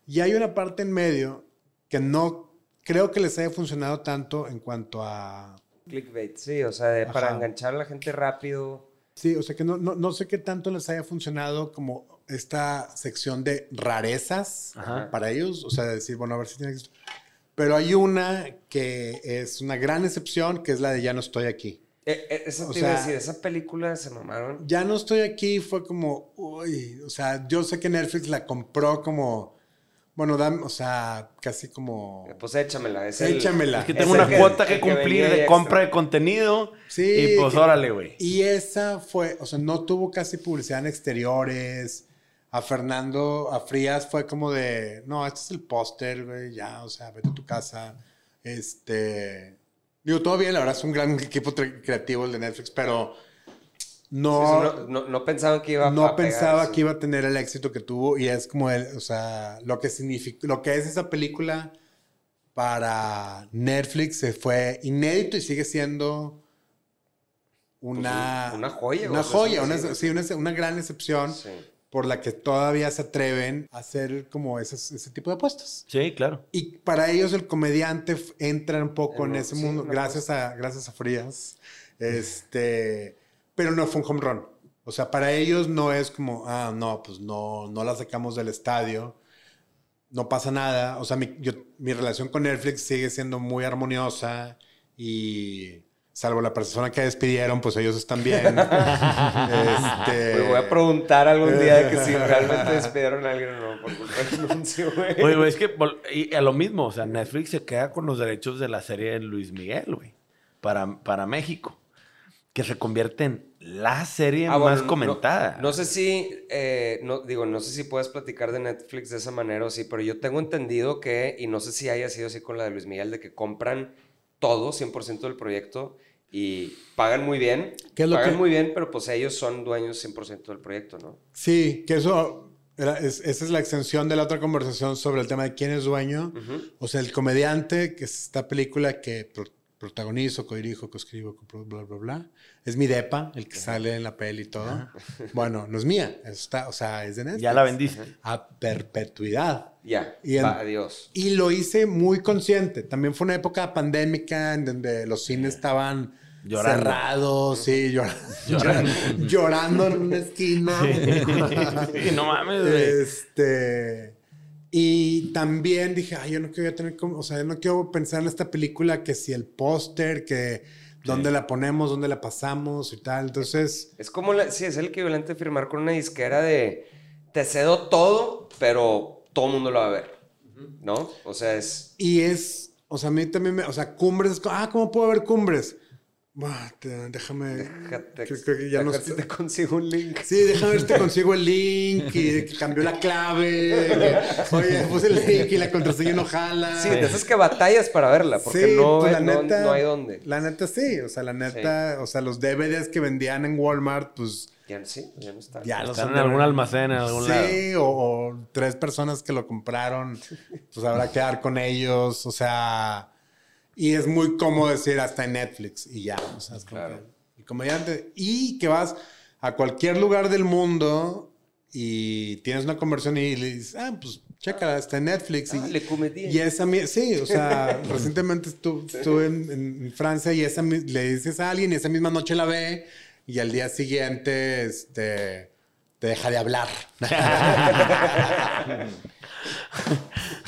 Y hay una parte en medio que no creo que les haya funcionado tanto en cuanto a... Clickbait, sí, o sea, de- para enganchar a la gente rápido. Sí, o sea que no, no, no sé qué tanto les haya funcionado como esta sección de rarezas Ajá. para ellos. O sea, de decir, bueno, a ver si tiene esto. Pero hay una que es una gran excepción, que es la de Ya no estoy aquí. Eh, eh, eso O te iba a decir, esa película se mamaron. Ya no estoy aquí fue como, uy, o sea, yo sé que Netflix la compró como, bueno, dam- o sea, casi como... Pues échamela. Es el- Échamela. Es que tengo el una cuota que, el cumplir de extra. compra de contenido. Sí, Y pues que- órale, güey. Y esa fue, o sea, no tuvo casi publicidad en exteriores. A Fernando, a Frías fue como de, no, este es el póster, güey, ya, o sea, vete a tu casa. Este, digo, todo bien, la verdad es un gran equipo creativo el de Netflix, pero no, Sí, no, no, pensaban que iba a no pensaba que iba a tener el éxito que tuvo y es como el, o sea, lo que significa, lo que es esa película para Netflix se fue inédito y sigue siendo una Pues una joya, una joya, una, sí, una, una gran excepción Sí. por la que todavía se atreven a hacer como ese tipo de apuestas. Sí, claro. Y para ellos el comediante entra un poco en En- ese sí, mundo, gracias a, gracias a Frías. Este, pero no fue un home run. O sea, para ellos no es como, ah, no, pues no, no la sacamos del estadio, no pasa nada. O sea, mi, yo- mi relación con Netflix sigue siendo muy armoniosa y salvo la persona que despidieron, pues ellos están bien. este, Me voy a preguntar algún día de que si realmente despidieron a alguien o no por culpa del anuncio, güey. Oye, güey, es que y a lo mismo, o sea, Netflix se queda con los derechos de la serie de Luis Miguel, güey, para, para México, que se convierte en la serie Ah, más no- comentada. No, sé si, eh, no, digo, no sé si puedes platicar de Netflix de esa manera o sí, pero yo tengo entendido que, y no sé si haya sido así con la de Luis Miguel, de que compran todo, 100% del proyecto y pagan muy bien. ¿Qué es lo pagan que- muy bien, pero pues ellos son dueños 100% del proyecto, ¿no? Sí, que eso, era- es- esa es la extensión de la otra conversación sobre el tema de quién es dueño. O sea, el comediante, que es esta película que protagonizo, codirijo, coescribo, copro- bla, bla, bla, es mi depa, el que sale en la peli y todo. Bueno, no es mía, está, o sea, es de Netflix. Ya la vendiste. A perpetuidad. Ya, Y en- va, adiós. Y lo hice muy consciente. También fue una época pandémica en donde los cines estaban Llorando. cerrados, sí, llor- llorando. llorando en una esquina. Sí, no mames, güey. Este. Y también dije, ay, yo no quiero tener como, o sea, yo no quiero pensar en esta película que si el póster, que dónde la ponemos, dónde la pasamos y tal. Entonces, Es como, la, sí, es el equivalente a firmar con una disquera de, te cedo todo, pero todo el mundo lo va a ver, ¿no? O sea, es... y es, o sea, a mí también me, o sea, cumbres, es como, ah, ¿cómo puedo ver cumbres? Te- déjame. Déjate, creo- creo que ya déjate, te consigo un link. Sí, déjame ver si te consigo el link y que cambió la clave. oye, puse el link y la contraseña no jala. Sí, de esas que batallas para verla, porque Sí, no, pues, la no, neta- no hay dónde. La neta sí, o sea, la neta, o sea, los DVDs que vendían en Walmart, pues Ya, sí, ya no está. ya Están en algún almacén, en algún lado. Sí, o, o tres personas que lo compraron, pues habrá que dar con ellos, o sea, y es muy cómodo decir hasta en Netflix y ya, o sea, es como Claro. que el comediante, y que vas a cualquier lugar del mundo y tienes una conversión y le dices, ah, pues chécala, está en Netflix. Ah, y, le cometí. y esa, sí, o sea, recientemente estu- estuve en, en Francia y esa le dices a alguien y esa misma noche la ve y al día siguiente, este, te deja de hablar.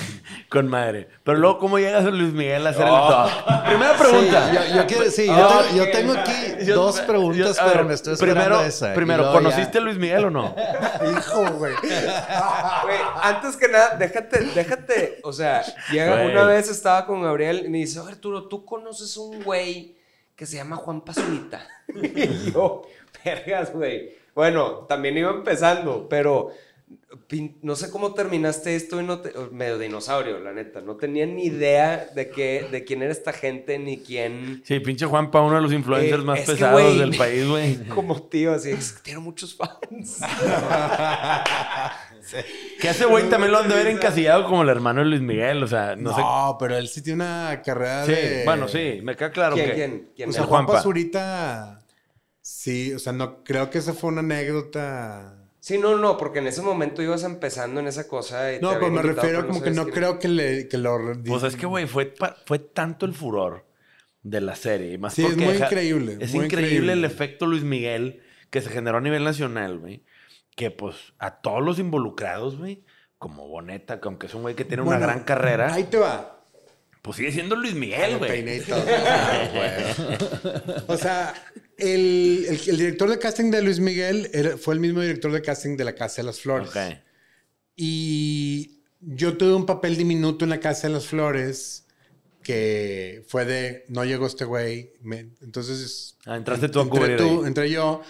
Con madre. Pero luego, ¿cómo llegas a Luis Miguel a hacer el top? Primera Sí, pregunta. yo, yo quiero- sí, yo, Ah, tengo, yo tengo aquí Yo- dos yo- preguntas, pero me estoy esperando primero, esa. Primero, ya- ¿conociste a Luis Miguel o no? Hijo, güey. Güey, antes que nada, déjate, déjate. O sea, llega una vez estaba con Gabriel y me dice, "Oye, Arturo, ¿tú conoces un güey que se llama Juan Pazurita? y yo, vergas, güey. Bueno, también iba empezando, pero no sé cómo terminaste esto y no medio dinosaurio, la neta. No tenía ni idea de, qué, de quién era esta gente ni quién. Sí, pinche Juanpa, uno de los influencers eh, más pesados del país, güey. Como tío, así, es que tiene muchos fans. Que ese güey también lo han de ver encasillado como el hermano de Luis Miguel, o sea, no, no pero él sí tiene una carrera sí, bueno, sí, me queda claro ¿Quién, que... ¿Quién? ¿Quién? O sea, Juanpa Zurita... Sí, o sea, no creo que esa fue una anécdota Sí, no, no, porque en ese momento ibas empezando en esa cosa. Y no, pero me refiero como que no creo que, le, que lo... Pues es que, güey, fue, fue tanto el furor de la serie. Más sí, es muy increíble. Es increíble, el efecto Luis Miguel que se generó a nivel nacional, güey. Que, pues, a todos los involucrados, güey, como Boneta, que aunque es un güey que tiene una gran carrera... Ahí te va. Pues sigue siendo Luis Miguel, güey. o sea, el, el, director de casting de Luis Miguel fue el mismo director de casting de La Casa de las Flores. Y yo tuve un papel diminuto en La Casa de las Flores que fue de no llegó este güey. entonces. Ah, entraste tú a cubrir. Entré yo.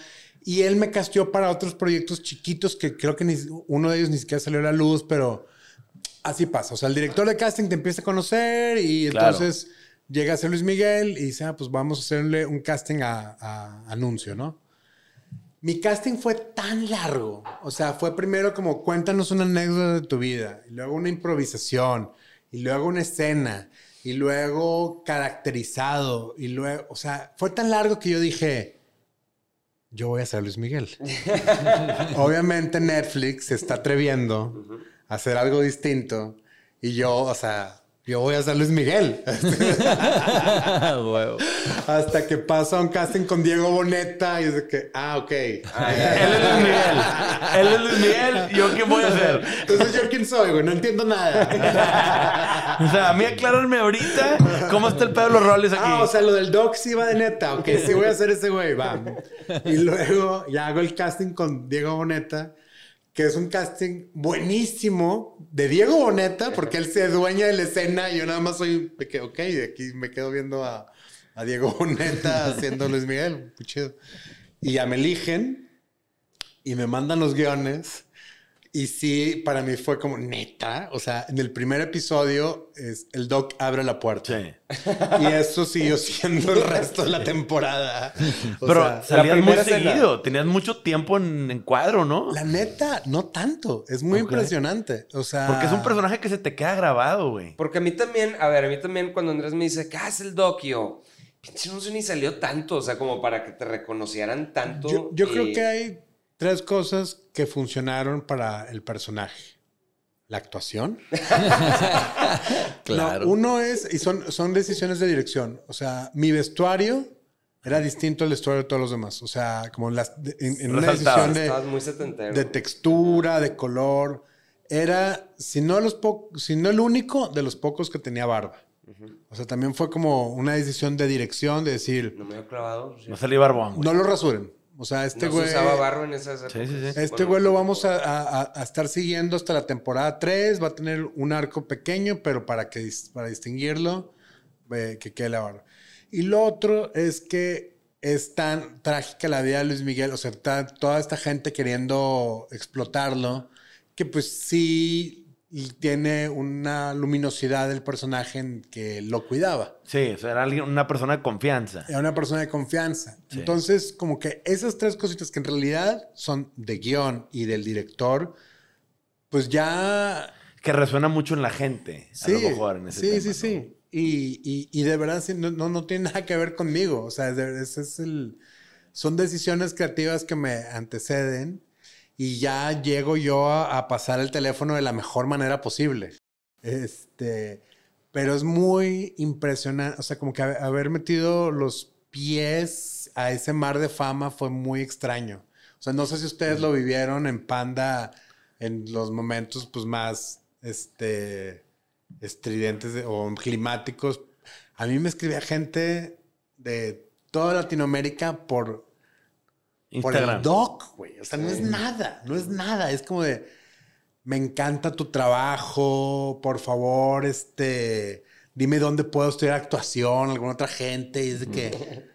Y él me castió para otros proyectos chiquitos que creo que uno de ellos ni siquiera salió a la luz, pero así pasa. O sea, el director de casting te empieza a conocer y entonces llega a ser Luis Miguel y dice, ah, pues vamos a hacerle un casting a, anuncio, ¿no? Mi casting fue tan largo. O sea, fue primero como cuéntanos una anécdota de tu vida, y luego una improvisación, y luego una escena, y luego caracterizado, y luego, o sea, fue tan largo que yo dije, yo voy a ser Luis Miguel. Obviamente Netflix se está atreviendo hacer algo distinto, y yo, o sea, yo voy a ser Luis Miguel. Hasta que pasa un casting con Diego Boneta y es de que, ah, ok. él es Luis Miguel. Él es Luis Miguel. ¿Yo qué voy a hacer? Entonces, ¿yo quién soy, güey? No entiendo nada. o sea, a mí aclararme ahorita cómo está el pedo de los roles aquí. Ah, o sea, lo del doc sí va de neta. Ok, sí voy a hacer ese güey, va. Y luego ya hago el casting con Diego Boneta que es un casting buenísimo de Diego Boneta, porque él se dueña de la escena y yo nada más soy, ok, aquí me quedo viendo a, a Diego Boneta haciendo Luis Miguel, muy chido. Y ya me eligen y me mandan los guiones y sí, para mí fue como neta. O sea, en el primer episodio es el Doc abre la puerta. Sí. Y eso siguió siendo el resto de la temporada. Pero salías muy seguido. Tenías mucho tiempo en, cuadro, ¿no? La neta, no tanto. Es muy impresionante. O sea. Porque es un personaje que se te queda grabado, güey. Porque a mí también, a ver, a mí también cuando Andrés me dice, ¿qué hace el Doc? yo, no sé ni salió tanto. O sea, como para que te reconocieran tanto. Yo, creo que hay tres cosas que funcionaron para el personaje. La actuación. claro. uno es, y son, son decisiones de dirección. O sea, mi vestuario era distinto al vestuario de todos los demás. O sea, como las, en, una decisión de, de textura, de color. Era, si no, los si no el único, de los pocos que tenía barba. O sea, también fue como una decisión de dirección de decir. No me he clavado. No salí barbón. No lo rasuren. O sea, este güey. usaba barro en esas sí, sí, sí. Este güey lo vamos a, estar siguiendo hasta la temporada 3. Va a tener un arco pequeño, pero para, que, para distinguirlo, que quede la barba. Y lo otro es que es tan trágica la vida de Luis Miguel, o sea, toda esta gente queriendo explotarlo, que pues sí y tiene una luminosidad del personaje que lo cuidaba. Sí, o sea, era alguien, una persona de confianza. Era una persona de confianza. Entonces, como que esas tres cositas que en realidad son de guion y del director, pues ya... Que resuena mucho en la gente, sí, a lo mejor, en ese Sí, sí, sí. Y, y, de verdad no, no, tiene nada que ver conmigo. O sea, ese es el, son decisiones creativas que me anteceden y ya llego yo a, pasar el teléfono de la mejor manera posible. Este, pero es muy impresionante, o sea, como que haber metido los pies a ese mar de fama fue muy extraño. O sea, no sé si ustedes lo vivieron en Panda en los momentos pues más este estridentes o climáticos. A mí me escribía gente de toda Latinoamérica por por el doc, güey. O sea, no es nada, no es nada. Es como de, me encanta tu trabajo, por favor, este, dime dónde puedo estudiar actuación, alguna otra gente. Y es de que...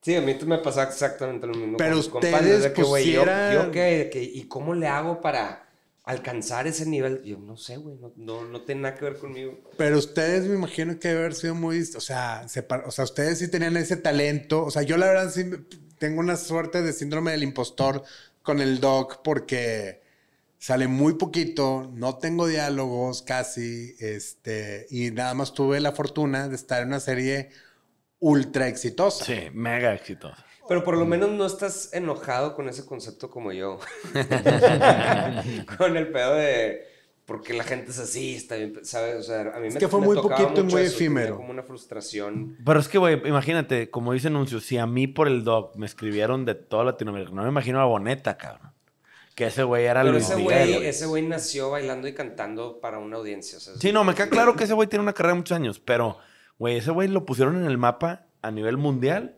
Sí, a mí me pasa exactamente lo mismo. Pero ustedes que, güey, yo, qué, ¿y cómo le hago para alcanzar ese nivel, yo no sé, güey, no, no, no, tiene nada que ver conmigo. Pero ustedes me imagino que debe haber sido muy, o sea, o sea, ustedes sí tenían ese talento, o sea, yo la verdad sí tengo una suerte de síndrome del impostor con el doc porque sale muy poquito, no tengo diálogos casi, este, y nada más tuve la fortuna de estar en una serie ultra exitosa. Sí, mega exitosa. Pero por lo menos no estás enojado con ese concepto como yo. con el pedo de. Porque la gente es así, está bien, ¿sabes? O sea, a mí es me que fue muy poquito y muy efímero. Como una frustración. Pero es que, güey, imagínate, como dice Nuncio, si a mí por el doc me escribieron de toda Latinoamérica, no me imagino a Boneta, cabrón. Que ese güey era Pero Luis ese Miguel. güey, ese güey nació bailando y cantando para una audiencia. O sea, Sí, no, me queda claro que ese güey tiene una carrera de muchos años, pero, güey, ese güey lo pusieron en el mapa a nivel mundial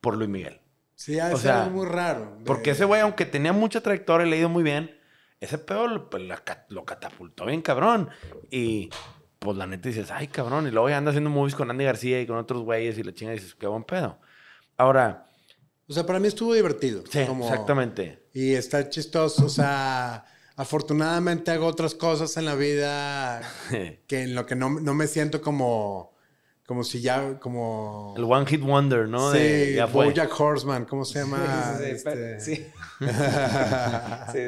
por Luis Miguel. Sí, o sea, muy raro. Porque ese güey, aunque tenía mucha trayectoria y le ha ido muy bien, ese pedo lo, pues, lo, catapultó bien cabrón. Y pues la neta dices, ay cabrón, y luego ya anda haciendo movies con Andy García y con otros güeyes y la chinga dices, qué buen pedo. Ahora... O sea, para mí estuvo divertido. Sí, exactamente. Y está chistoso, o sea... Afortunadamente hago otras cosas en la vida que en lo que no, no me siento como como si ya, como... El One Hit Wonder, ¿no? Sí, de, ya Bojack Horseman, ¿cómo se llama? Sí, sí, este... sí. sí,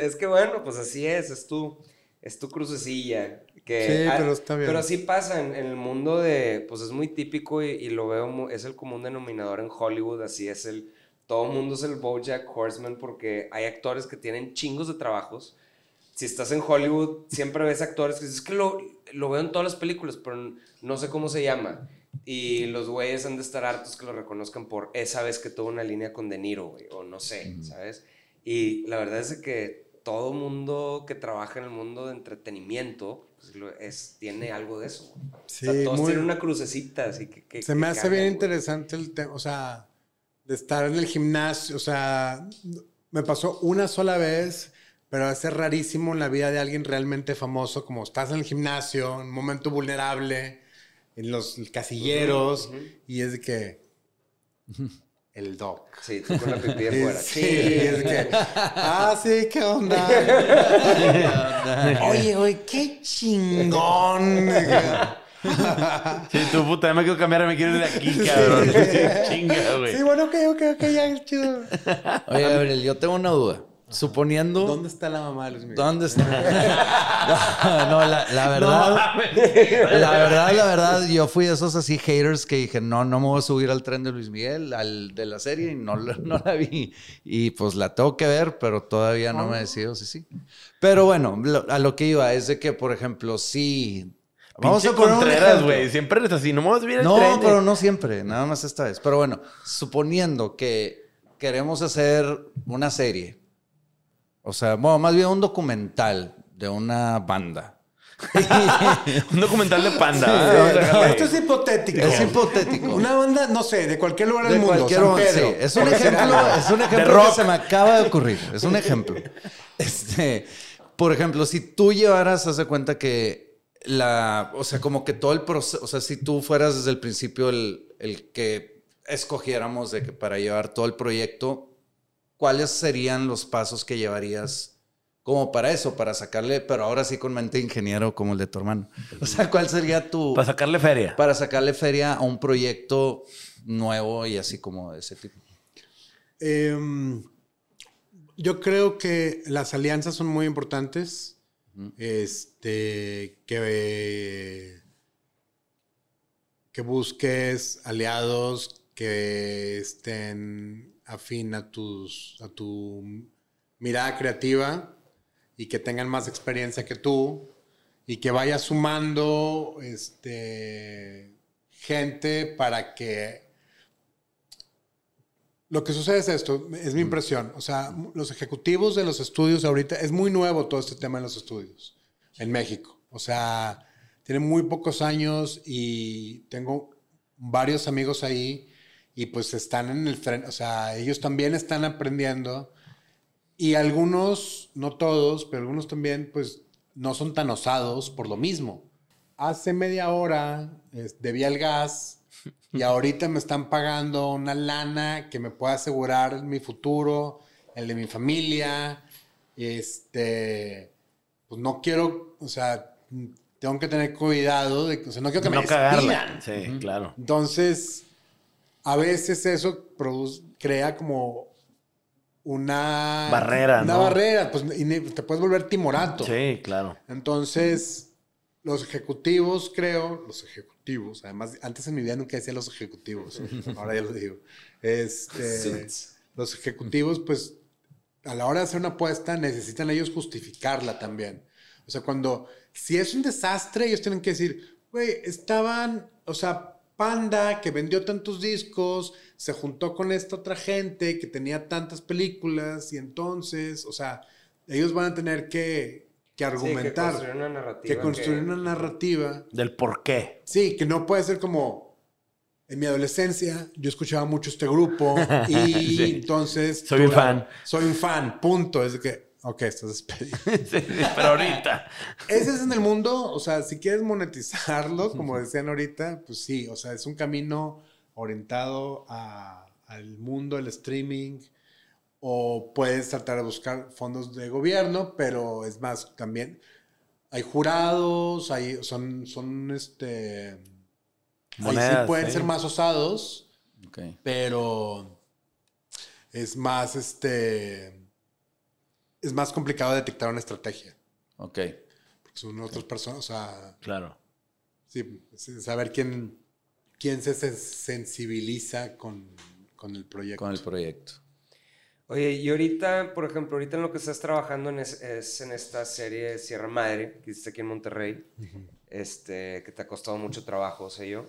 Es que bueno, pues así es, es tu, es tu crucecilla. Que, sí, pero está bien. Pero así pasa en, el mundo de, pues es muy típico y, y, lo veo, es el común denominador en Hollywood, así es el, todo el mundo es el Bojack Horseman porque hay actores que tienen chingos de trabajos. Si estás en Hollywood, siempre ves actores que dices, que lo, lo veo en todas las películas, pero no sé cómo se llama. Y los güeyes han de estar hartos que lo reconozcan por esa vez que tuvo una línea con De Niro, güey, o no sé, ¿sabes? Y la verdad es que todo mundo que trabaja en el mundo de entretenimiento pues, es, tiene algo de eso. Sí, o sea, todos tienen una crucecita, así que... se me hace bien interesante el tema, o sea, de estar en el gimnasio, o sea, me pasó una sola vez pero va a ser rarísimo en la vida de alguien realmente famoso, como estás en el gimnasio, en un momento vulnerable, en los casilleros, y es de que el doc. Sí, tú con la pipí de fuera. Sí, es que, ah, sí, ¿qué onda? oye, oye, qué chingón. Sí, tu puta, me quiero cambiar, me quiero ir de aquí, cabrón. Chinga, güey. Sí, bueno, ok, ok, ok, ya, es chido. Oye, Gabriel, yo tengo una duda. Suponiendo. ¿Dónde está la mamá de Luis Miguel? ¿Dónde está? no, la, verdad. la verdad, la verdad, yo fui de esos así haters que dije, no, no me voy a subir al tren de Luis Miguel, al de la serie, y no, no la vi. Y pues la tengo que ver, pero todavía no me decido si sí. Pero bueno, a lo que iba es de que, por ejemplo, sí. Vamos a poner güey. Siempre es así, no me voy a subir al no, tren. No, pero no siempre, nada más esta vez. Pero bueno, suponiendo que queremos hacer una serie o sea, bueno, más bien un documental de una banda. un documental de panda. esto es hipotético. Es hipotético. Una banda, no sé, de cualquier lugar del mundo. San Pedro, Es un ejemplo, es un ejemplo que se me acaba de ocurrir. Es un ejemplo. Este, por ejemplo, si tú llevaras, haz de cuenta que la, o sea, como que todo el proceso, o sea, si tú fueras desde el principio el, el que escogiéramos de que para llevar todo el proyecto, ¿cuáles serían los pasos que llevarías como para eso, para sacarle, pero ahora sí con mente ingeniero como el de tu hermano? O sea, ¿cuál sería tu... Para sacarle feria. Para sacarle feria a un proyecto nuevo y así como de ese tipo. Em, yo creo que las alianzas son muy importantes. Este, que, que busques aliados que estén afín a, tus, a tu mirada creativa y que tengan más experiencia que tú y que vayas sumando este, gente para que... Lo que sucede es esto, es mi impresión. O sea, los ejecutivos de los estudios ahorita, es muy nuevo todo este tema en los estudios en México. O sea, tienen muy pocos años y tengo varios amigos ahí y pues están en el tren, o sea, ellos también están aprendiendo y algunos, no todos, pero algunos también, pues no son tan osados por lo mismo. Hace media hora debía el gas y ahorita me están pagando una lana que me pueda asegurar mi futuro, el de mi familia este, pues no quiero, o sea, tengo que tener cuidado de, o sea, no quiero que no me cagarla. Sí, claro. Entonces, a veces eso produce, crea como una barrera, una barrera, pues te puedes volver timorato. Sí, claro. Entonces, los ejecutivos, creo, los ejecutivos, además, antes en mi vida nunca decía los ejecutivos, ahora ya lo digo. Este, los ejecutivos, pues, a la hora de hacer una apuesta, necesitan ellos justificarla también. O sea, cuando, si es un desastre, ellos tienen que decir, güey, estaban, o sea, Panda, que vendió tantos discos, se juntó con esta otra gente que tenía tantas películas y entonces, o sea, ellos van a tener que, que argumentar. que construir una narrativa. Que construir una narrativa. Del por qué. Sí, que no puede ser como, en mi adolescencia yo escuchaba mucho este grupo y entonces... Soy un fan. Soy un fan, punto. Es de que, ok, estás despedido. sí, pero ahorita. Ese es en el mundo, o sea, si quieres monetizarlo, como decían ahorita, pues sí, o sea, es un camino orientado al mundo del streaming o puedes tratar de buscar fondos de gobierno, pero es más, también hay jurados, hay, son, son este... Monedas, sí pueden ser más osados, pero es más, este es más complicado detectar una estrategia. Ok. Porque son otras personas, o sea. Claro. Sí, saber quién, quién se sensibiliza con, el proyecto. Con el proyecto. Oye, y ahorita, por ejemplo, ahorita en lo que estás trabajando es, en esta serie Sierra Madre, que hiciste aquí en Monterrey, este, que te ha costado mucho trabajo, sé yo.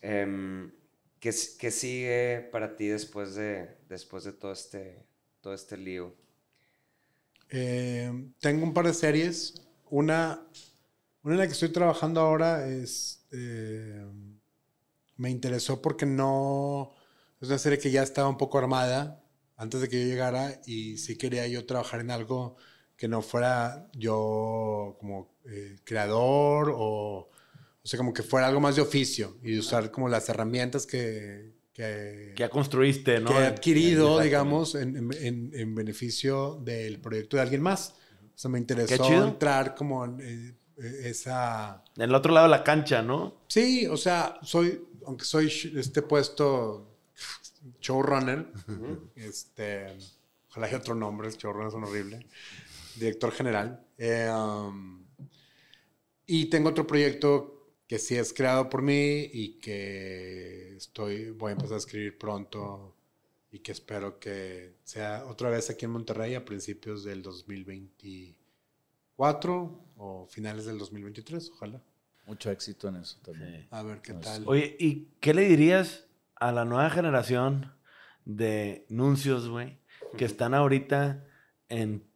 Em, ¿qué, ¿qué, sigue para ti después de, después de todo, este, todo este lío? Eh, tengo un par de series. Una, una en la que estoy trabajando ahora es. Eh, me interesó porque no. Es una serie que ya estaba un poco armada antes de que yo llegara y sí quería yo trabajar en algo que no fuera yo como eh, creador o. O sea, como que fuera algo más de oficio y usar como las herramientas que, que, ya construiste, ¿no? Que he adquirido, digamos, en, en, en, beneficio del proyecto de alguien más. O sea, me interesó entrar como en eh, esa... En el otro lado de la cancha, ¿no? Sí, o sea, soy, aunque soy este puesto showrunner, este, ojalá haya otro nombre, showrunner son horrible, director general. Eh, um, y tengo otro proyecto que sí es creado por mí y que estoy, voy a empezar a escribir pronto y que espero que sea otra vez aquí en Monterrey a principios del 2024 o finales del 2023, ojalá. Mucho éxito en eso también. A ver qué tal. Oye, ¿y qué le dirías a la nueva generación de nuncios, güey, que están ahorita en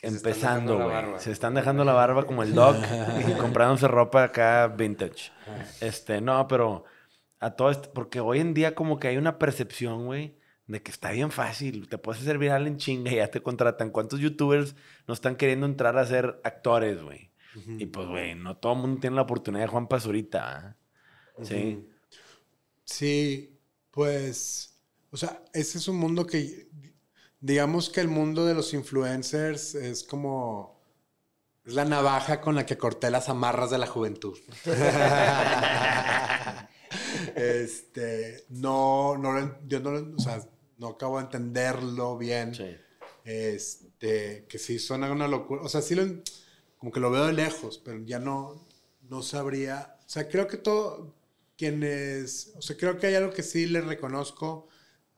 empezando, güey. Se están dejando la barba como el dog y comprándose ropa acá vintage. Este, no, pero a todo esto, porque hoy en día como que hay una percepción, güey, de que está bien fácil, te puedes hacer viral en chinga y ya te contratan. ¿Cuántos youtubers no están queriendo entrar a ser actores, güey? Y pues, güey, no todo el mundo tiene la oportunidad de Juan Pazurita, Sí. Sí, pues, o sea, ese es un mundo que digamos que el mundo de los influencers es como es la navaja con la que corté las amarras de la juventud. este, no, no, yo no, o sea, no acabo de entenderlo bien. Este, que sí suena una locura. O sea, sí lo, como que lo veo de lejos, pero ya no, no sabría. O sea, creo que todo, quienes, o sea, creo que hay algo que sí le reconozco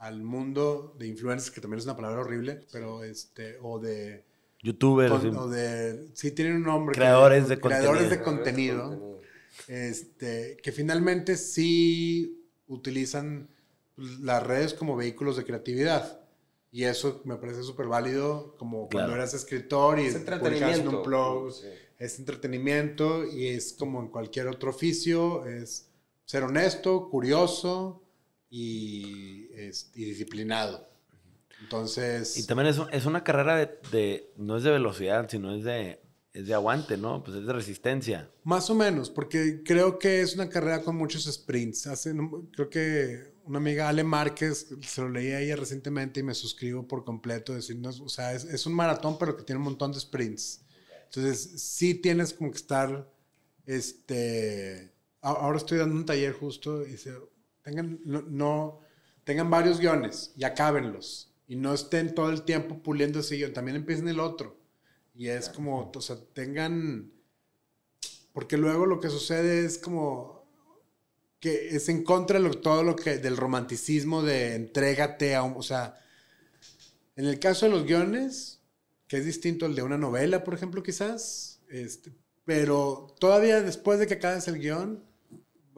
al mundo de influencers, que también es una palabra horrible, pero este, o de... Youtubers. o de... Sí, tienen un nombre. Creadores de contenido. Creadores de contenido. Este, que finalmente sí utilizan las redes como vehículos de creatividad. Y eso me parece súper válido, como cuando eras escritor y publicas un blog. Es entretenimiento y es como en cualquier otro oficio, es ser honesto, curioso, y, es, disciplinado. Entonces... Y también es, es una carrera de, no es de velocidad, sino es de, es de aguante, ¿no? Pues es de resistencia. Más o menos, porque creo que es una carrera con muchos sprints. Hace, creo que una amiga, Ale Márquez, se lo leí a ella recientemente y me suscribo por completo. Decir, o sea, es, un maratón, pero que tiene un montón de sprints. Entonces, sí tienes como que estar, este, ahora estoy dando un taller justo y se, tengan, no, tengan varios guiones y acábenlos. Y no estén todo el tiempo puliendo ese guion, también empiecen el otro. Y es como, o sea, tengan, porque luego lo que sucede es como, que es en contra de todo lo que del romanticismo de entrégate a un, o sea, en el caso de los guiones, que es distinto al de una novela, por ejemplo, quizás, este, pero todavía después de que acabes el guion,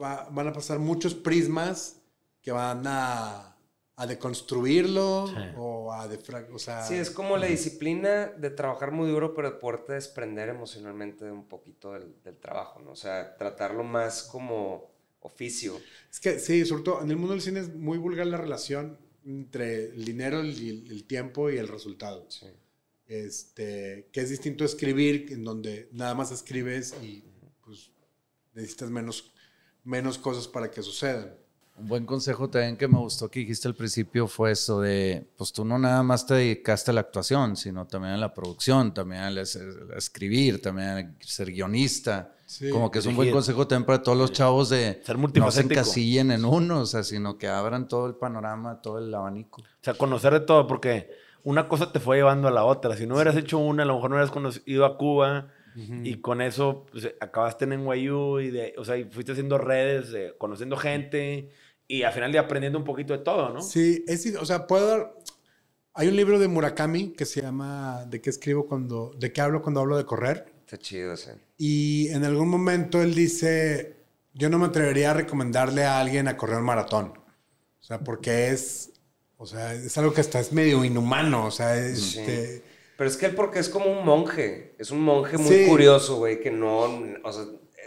van a pasar muchos prismas que van a, a deconstruirlo o a o sea, sí es como la disciplina de trabajar muy duro pero de poderte desprender emocionalmente un poquito del, del trabajo no o sea tratarlo más como oficio. Es que sí, sobre todo en el mundo del cine es muy vulgar la relación entre el dinero, el, el tiempo y el resultado. Sí. Este, que es distinto escribir, en donde nada más escribes y pues necesitas menos, menos cosas para que sucedan. Un buen consejo también que me gustó que dijiste al principio fue eso de, pues tú no nada más te dedicaste a la actuación, sino también a la producción, también a, escribir, también a ser guionista. Como que es un buen consejo también para todos los chavos de ser no se encasillen en uno, o sea, sino que abran todo el panorama, todo el abanico. O sea, conocer de todo, porque una cosa te fue llevando a la otra. Si no hubieras hecho una, a lo mejor no hubieras ido a Cuba y con eso pues, acabaste en NYU y, de, o sea, y fuiste haciendo redes, conociendo gente y al final de aprendiendo un poquito de todo, ¿no? Sí, es, o sea, puedo dar... Hay un libro de Murakami que se llama ¿De qué escribo cuando... ¿De qué hablo cuando hablo de correr? Está chido ese. Y en algún momento él dice, yo no me atrevería a recomendarle a alguien a correr un maratón. O sea, porque es... O sea, es algo que hasta es medio inhumano. O sea, este... Pero es que él porque es como un monje. Es un monje muy curioso, güey, que no... O sea,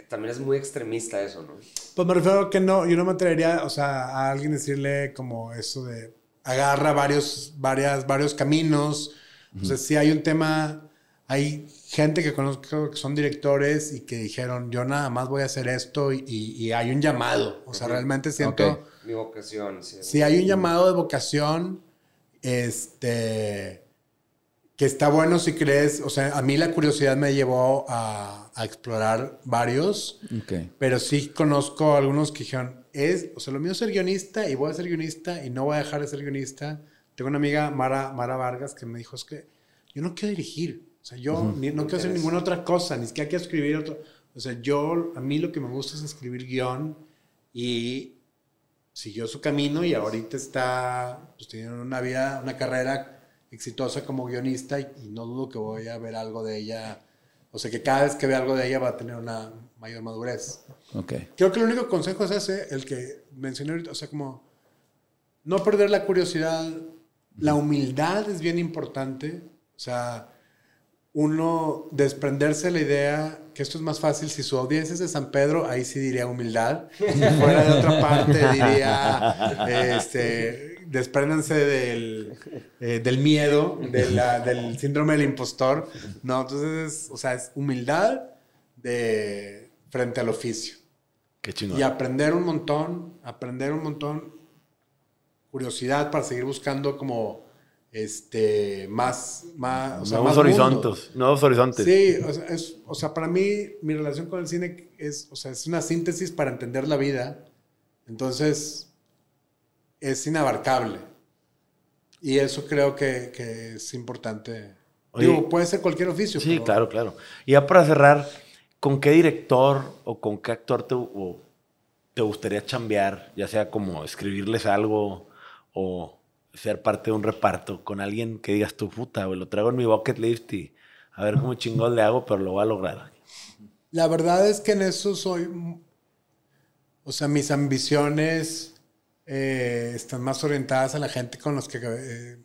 también es muy extremista eso, ¿no? Pues me refiero a que no, yo no me atrevería, o sea, a alguien decirle como eso de agarra varios, varias, varios caminos. O sea, si hay un tema, hay gente que conozco que son directores y que dijeron, yo nada más voy a hacer esto y, hay un llamado. O sea, realmente siento... Mi vocación, sí. Si hay un llamado de vocación, este que está bueno si crees, o sea, a mí la curiosidad me llevó a, explorar varios, pero sí conozco algunos que dijeron, es, o sea, lo mío es ser guionista y voy a ser guionista y no voy a dejar de ser guionista. Tengo una amiga, Mara, Mara Vargas, que me dijo, es que yo no quiero dirigir, o sea, yo no quiero hacer ninguna otra cosa, ni siquiera quiero escribir otro, o sea, yo, a mí lo que me gusta es escribir guion y siguió su camino y ahorita está, pues tiene una vida, una carrera exitosa como guionista y, no dudo que voy a ver algo de ella. O sea, que cada vez que vea algo de ella va a tener una mayor madurez. Okay. Creo que el único consejo es ese, el que mencioné ahorita. O sea, como no perder la curiosidad. La humildad es bien importante. O sea, uno desprenderse la idea que esto es más fácil si su audiencia es de San Pedro, ahí sí diría humildad. Si fuera de otra parte diría este, despréndanse del, eh, del miedo, del síndrome del impostor. No, entonces, o sea, es humildad de frente al oficio. Qué chingón. Y aprender un montón, aprender un montón, curiosidad para seguir buscando como este más más nuevos horizontes nuevos horizontes sí o sea, es, o sea para mí mi relación con el cine es o sea es una síntesis para entender la vida entonces es inabarcable. Y eso creo que, es importante. Digo, puede ser cualquier oficio. Sí, claro, claro. Y ya para cerrar, ¿con qué director o con qué actor te, te gustaría chambear? Ya sea como escribirles algo o ser parte de un reparto con alguien que digas tu puta, güey, lo traigo en mi bucket list y a ver cómo chingón le hago, pero lo voy a lograr. La verdad es que en eso soy. O sea, mis ambiciones eh, están más orientadas a la gente con los que... Eh,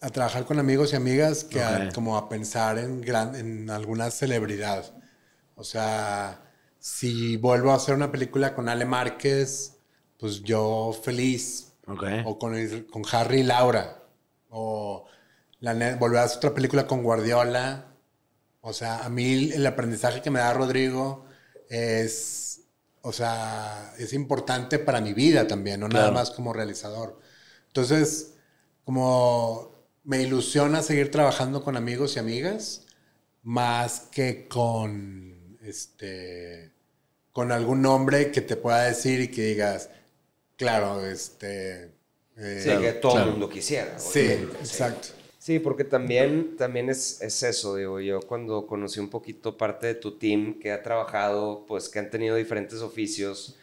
a trabajar con amigos y amigas que como a pensar en, gran, en alguna celebridad. O sea, si vuelvo a hacer una película con Ale Márquez, pues yo feliz. O con, con Harry y Laura. O la, volver a hacer otra película con Guardiola. O sea, a mí el aprendizaje que me da Rodrigo es o sea, es importante para mi vida también, no nada más como realizador. Entonces, como me ilusiona seguir trabajando con amigos y amigas, más que con, este, con algún nombre que te pueda decir y que digas, claro, este... Eh, sí, que todo el mundo quisiera. Sí, exacto. Sí, porque también, también es, es, eso, digo, yo cuando conocí un poquito parte de tu team que ha trabajado, pues que han tenido diferentes oficios,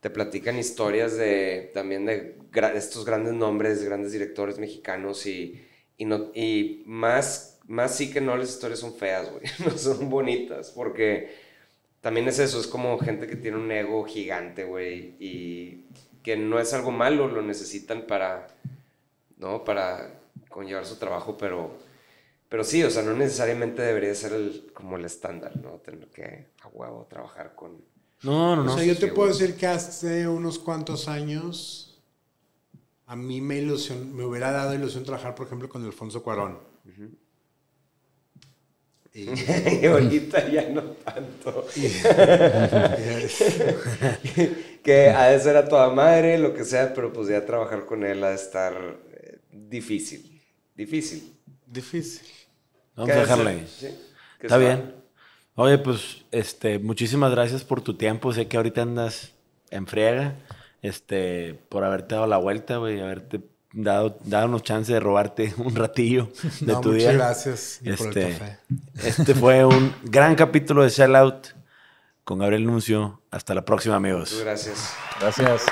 te platican historias de también de estos grandes nombres, grandes directores mexicanos y, y, no, y más, más sí que no las historias son feas, güey, no son bonitas, porque también es eso, es como gente que tiene un ego gigante, güey, y que no es algo malo, lo necesitan para, ¿no? Para conllevar su trabajo, pero, pero sí, o sea, no necesariamente debería ser el, como el estándar, ¿no? Tener que a huevo trabajar con... No, no, no. O sea, yo te puedo decir que hace unos cuantos años a mí me ilusión, me hubiera dado ilusión trabajar, por ejemplo, con Alfonso Cuarón. y... ahorita ya no tanto. que a de ser a toda madre, lo que sea, pero pues ya trabajar con él ha de estar eh, difícil. Difícil. Difícil. Vamos a dejarla ahí. Está bien. Oye, pues, este, muchísimas gracias por tu tiempo. Sé que ahorita andas en friega, este, por haberte dado la vuelta, güey, haberte dado, dado unos chances de robarte un ratillo de tu día. Muchas gracias este, por el café. Este fue un gran capítulo de Sellout con Gabriel Nuncio. Hasta la próxima, amigos. Muchas gracias. Gracias.